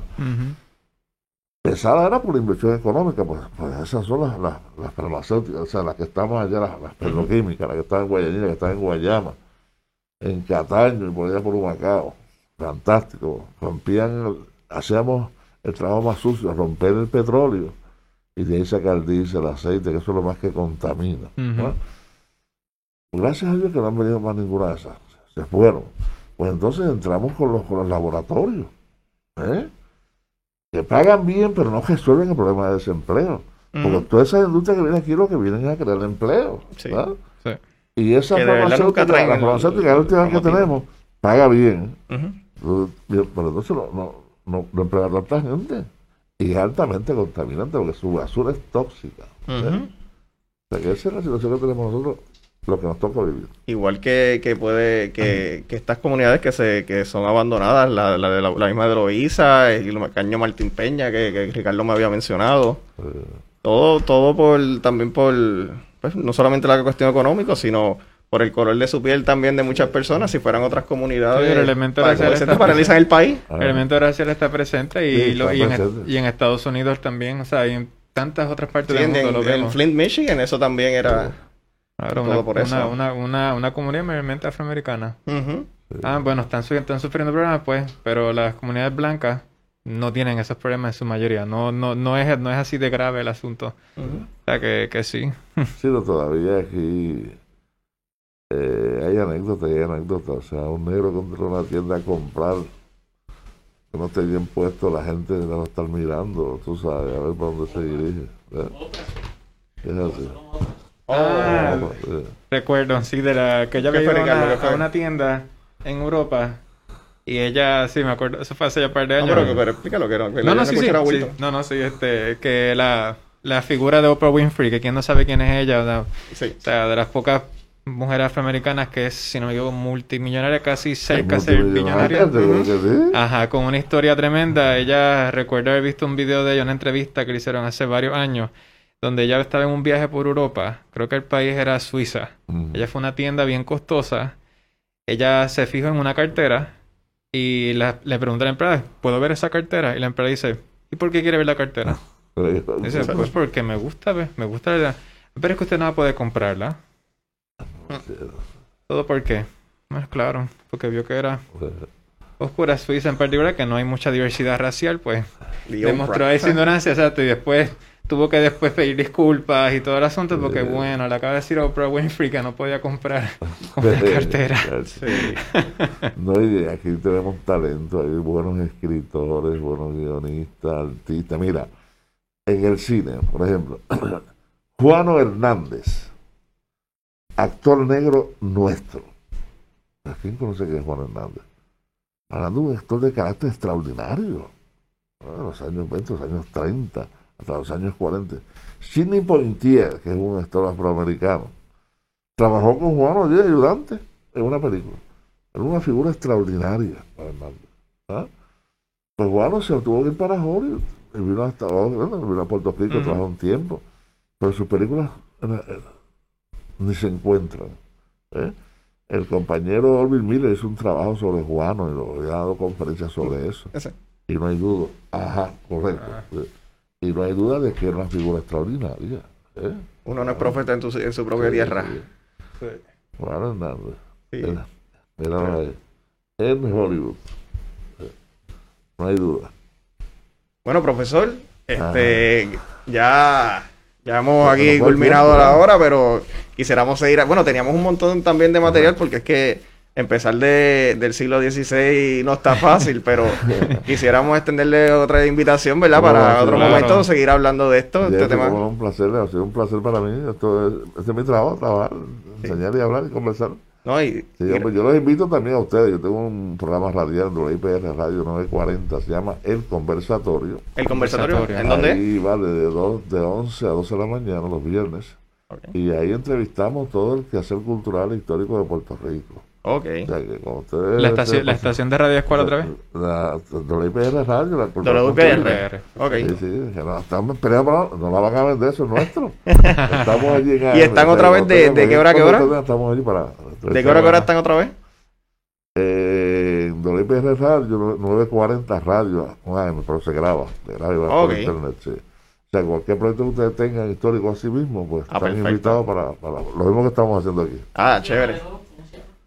Pesada era por la inversión económica, pues, pues esas son las, las, farmacéuticas, o sea, las que estamos allá, las, petroquímicas, las que están en Guayanilla, las que están en Guayama en Cataño y por allá por Humacao. Fantástico. Rompían, hacíamos el trabajo más sucio, romper el petróleo y de ahí sacar el diésel, el aceite, que eso es lo más que contamina. Gracias a Dios que no han venido más ninguna de esas. Se fueron. Pues entonces entramos con los, con los laboratorios. ¿eh? Que pagan bien, pero no resuelven el problema de desempleo. Porque toda esa industria que viene aquí lo que vienen es a crear empleo. Sí. Y esa farmacéutica, la farmacéutica la última que tenemos, paga bien. Pero entonces no, no, no, no emplea tanta gente. Y es altamente contaminante porque su basura es tóxica. O sea que esa es la situación que tenemos nosotros, lo que nos toca vivir. Igual que, que puede, que, que, estas comunidades que se, que son abandonadas, la, la, de la, misma de Loíza, el Caño Martín Peña, que, que Ricardo me había mencionado. Todo, todo por, también por pues, no solamente la cuestión económica, sino por el color de su piel también de muchas personas, si fueran otras comunidades, el elemento racial está paralizan el país. El elemento racial está presente y, y, en, Estados Unidos también, o sea, y en tantas otras partes del mundo lo vemos. En Flint, Michigan, eso también era... Claro, una, por eso. Una, una, una, comunidad mayormente afroamericana. Ah, bueno, están, están sufriendo problemas, pues, pero las comunidades blancas no tienen esos problemas en su mayoría. No, no, no, es, no es así de grave el asunto. O sea que, que sí. sí, no, todavía aquí eh, hay anécdotas, hay anécdotas. O sea, un negro que entró a una tienda a comprar, que no esté bien puesto, la gente no va a estar mirando, tú sabes, a ver para dónde se dirige. Es así. Ah, recuerdo, sí, de la que ella había ido a una tienda en Europa y ella, sí, me acuerdo, eso fue hace ya un par de años. No, pero, explícalo que no. no, no, sí, sí, No, no, sí, este, que la, la figura de Oprah Winfrey, que quien no sabe quién es ella, o sea, de las pocas mujeres afroamericanas que es, si no me equivoco, multimillonaria, casi cerca de ser billonaria. Ajá, con una historia tremenda. Ella recuerda haber visto un video de ella, una entrevista que le hicieron hace varios años, donde ella estaba en un viaje por Europa. Creo que el país era Suiza. Ella fue a una tienda bien costosa. Ella se fijó en una cartera y le pregunta a la empleada, ¿puedo ver esa cartera? Y la empleada dice, ¿y por qué quiere ver la cartera? dice, pues porque me gusta, me gusta la... Pero es que usted no va a poder comprarla. ¿Todo por qué? Más claro, porque vio que era oscura Suiza en particular, que no hay mucha diversidad racial, pues demostró esa ignorancia, exacto, y después tuvo que después pedir disculpas y todo el asunto porque, bueno, le acaba de decir a Oprah Winfrey que no podía comprar una cartera. no, y aquí tenemos talento, hay buenos escritores, buenos guionistas, artistas. Mira, en el cine, por ejemplo, Juano Hernández, actor negro nuestro. ¿Quién conoce que es Juan Hernández? Hablando de un actor de carácter extraordinario. En los años 20, los años 30 hasta los años 40. Sidney Poitier, que es un actor afroamericano, trabajó con Juan de ayudante en una película. Era una figura extraordinaria para ¿ah? Pues Juan se tuvo que ir para Hollywood. Y vino hasta vino a Puerto Rico, trabajó un tiempo. Pero sus películas ni se encuentran. ¿eh? El compañero Orville Miller hizo un trabajo sobre Juano y lo, ha dado conferencias sobre eso. Y no hay duda. Ajá, correcto. Ah. Y no hay duda de que es una figura extraordinaria. ¿eh? Uno no es profeta en, en su propia tierra. Sí. Bueno, Hernández. Sí. Mira, ahí. En Hollywood. No hay duda. Bueno, profesor, este, ya, ya hemos aquí culminado tiempo, la hora, pero quisiéramos seguir. Bueno, teníamos un montón también de material porque es que empezar de, del siglo XVI no está fácil, pero quisiéramos extenderle otra invitación, ¿verdad? Para otro claro. momento seguir hablando de esto. De este tema. un placer, ha sido un placer para mí. Esto es, este es mi trabajo, trabajar, enseñar y hablar y conversar. No, y, Sí, yo, yo los invito también a ustedes. Yo tengo un programa radial en WIPR Radio 940, se llama El Conversatorio. el conversatorio. ¿en dónde? Ahí vale de, dos, de 11 a 12 de la mañana los viernes. Y ahí entrevistamos todo el quehacer cultural e histórico de Puerto Rico. Ok. O sea, que como ustedes... La estación, la estación de radio es cuál otra vez? La, WIPR Radio. La WPR. Ok. Sí, sí, que no, estamos por- no la van a vender, eso es nuestro. Estamos allí en ¿Y están otra vez de- de qué hora a qué hora? Estamos allí para... ¿De qué hora a qué hora están otra vez? Eh, en WPR Radio, 940 Radio, un AM, pero se graba, se graba por internet, sí. O sea, cualquier proyecto que ustedes tengan histórico así mismo, pues Ah, están perfecto. invitados para, para lo mismo que estamos haciendo aquí. Ah, chévere.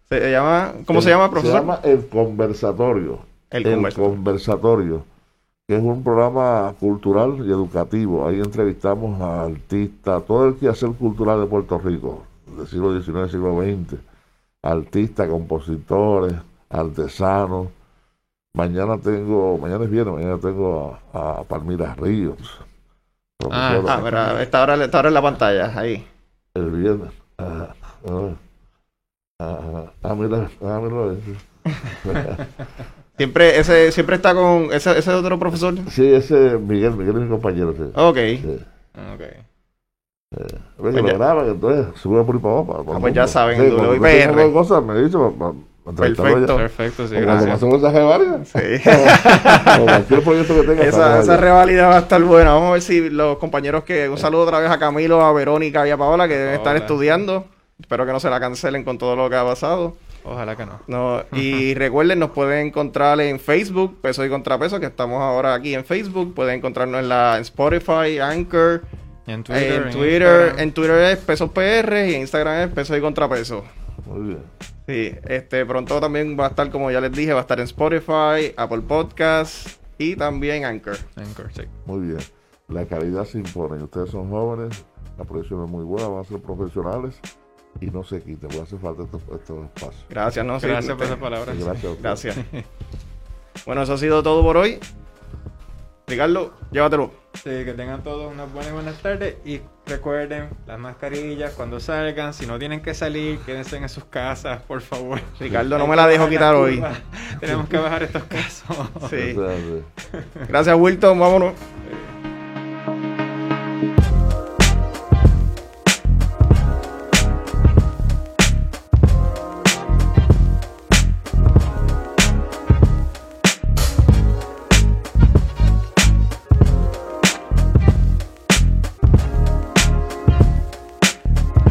Se llama, ¿Cómo se llama, profesor? Se llama El Conversatorio. El El, Conversatorio. Conversatorio, que es un programa cultural y educativo. Ahí entrevistamos a artistas, todo el quehacer cultural de Puerto Rico, del siglo XIX, siglo XX. Artistas, compositores, artesanos. Mañana tengo, mañana es viernes, mañana tengo a, a Palmira Ríos. profesora. Ah, mira, está ahora, está ahora en la pantalla, ahí. El viernes. Ah, ah, ah, ah, mira, ah, mira. Siempre, ese, siempre está con, ese, ese otro profesor. Sí, ese Miguel, Miguel es mi compañero. Sí. Ok. Sí. Ok. Ve Pues lo ya. graban, entonces sube por para abajo. Ah, pues ya saben, Sí, cuando WIPR. tengo alguna cosa me dice para, para, para entrevistarlo Perfecto. ya. Perfecto, sí, O gracias. de varias. Sí. O cualquier proyecto que tenga. esa, esa revalida va a estar buena. Vamos a ver si los compañeros que... Un saludo otra vez a Camilo, a Verónica y a Paola que deben estar Hola. estudiando. Espero que no se la cancelen con todo lo que ha pasado. Ojalá que no. No, y recuerden, nos pueden encontrar en Facebook, Peso y Contrapeso, que estamos ahora aquí en Facebook. Pueden encontrarnos en la en Spotify, Anchor, Y en Twitter. en en Twitter. Instagram. En Twitter es Pesos PR y en Instagram es Peso y Contrapeso. Muy bien. Sí, este pronto también va a estar, como ya les dije, va a estar en Spotify, Apple Podcasts y también Anchor. Anchor, sí. Muy bien. La calidad se impone. Ustedes son jóvenes, la producción es muy buena, van a ser profesionales y no se quiten, porque hace falta estos, estos espacios. Gracias, no Sí, Gracias por este, esa palabra. Y gracias. Gracias. bueno, eso ha sido todo por hoy. Ricardo, llévatelo. Sí, que tengan todos unas buenas buenas tardes y recuerden las mascarillas cuando salgan, si no tienen que salir, quédense en sus casas, por favor. Ricardo, no me la dejo quitar hoy. Tenemos que bajar estos casos. Sí. Gracias, Wilton. Vámonos. Sí.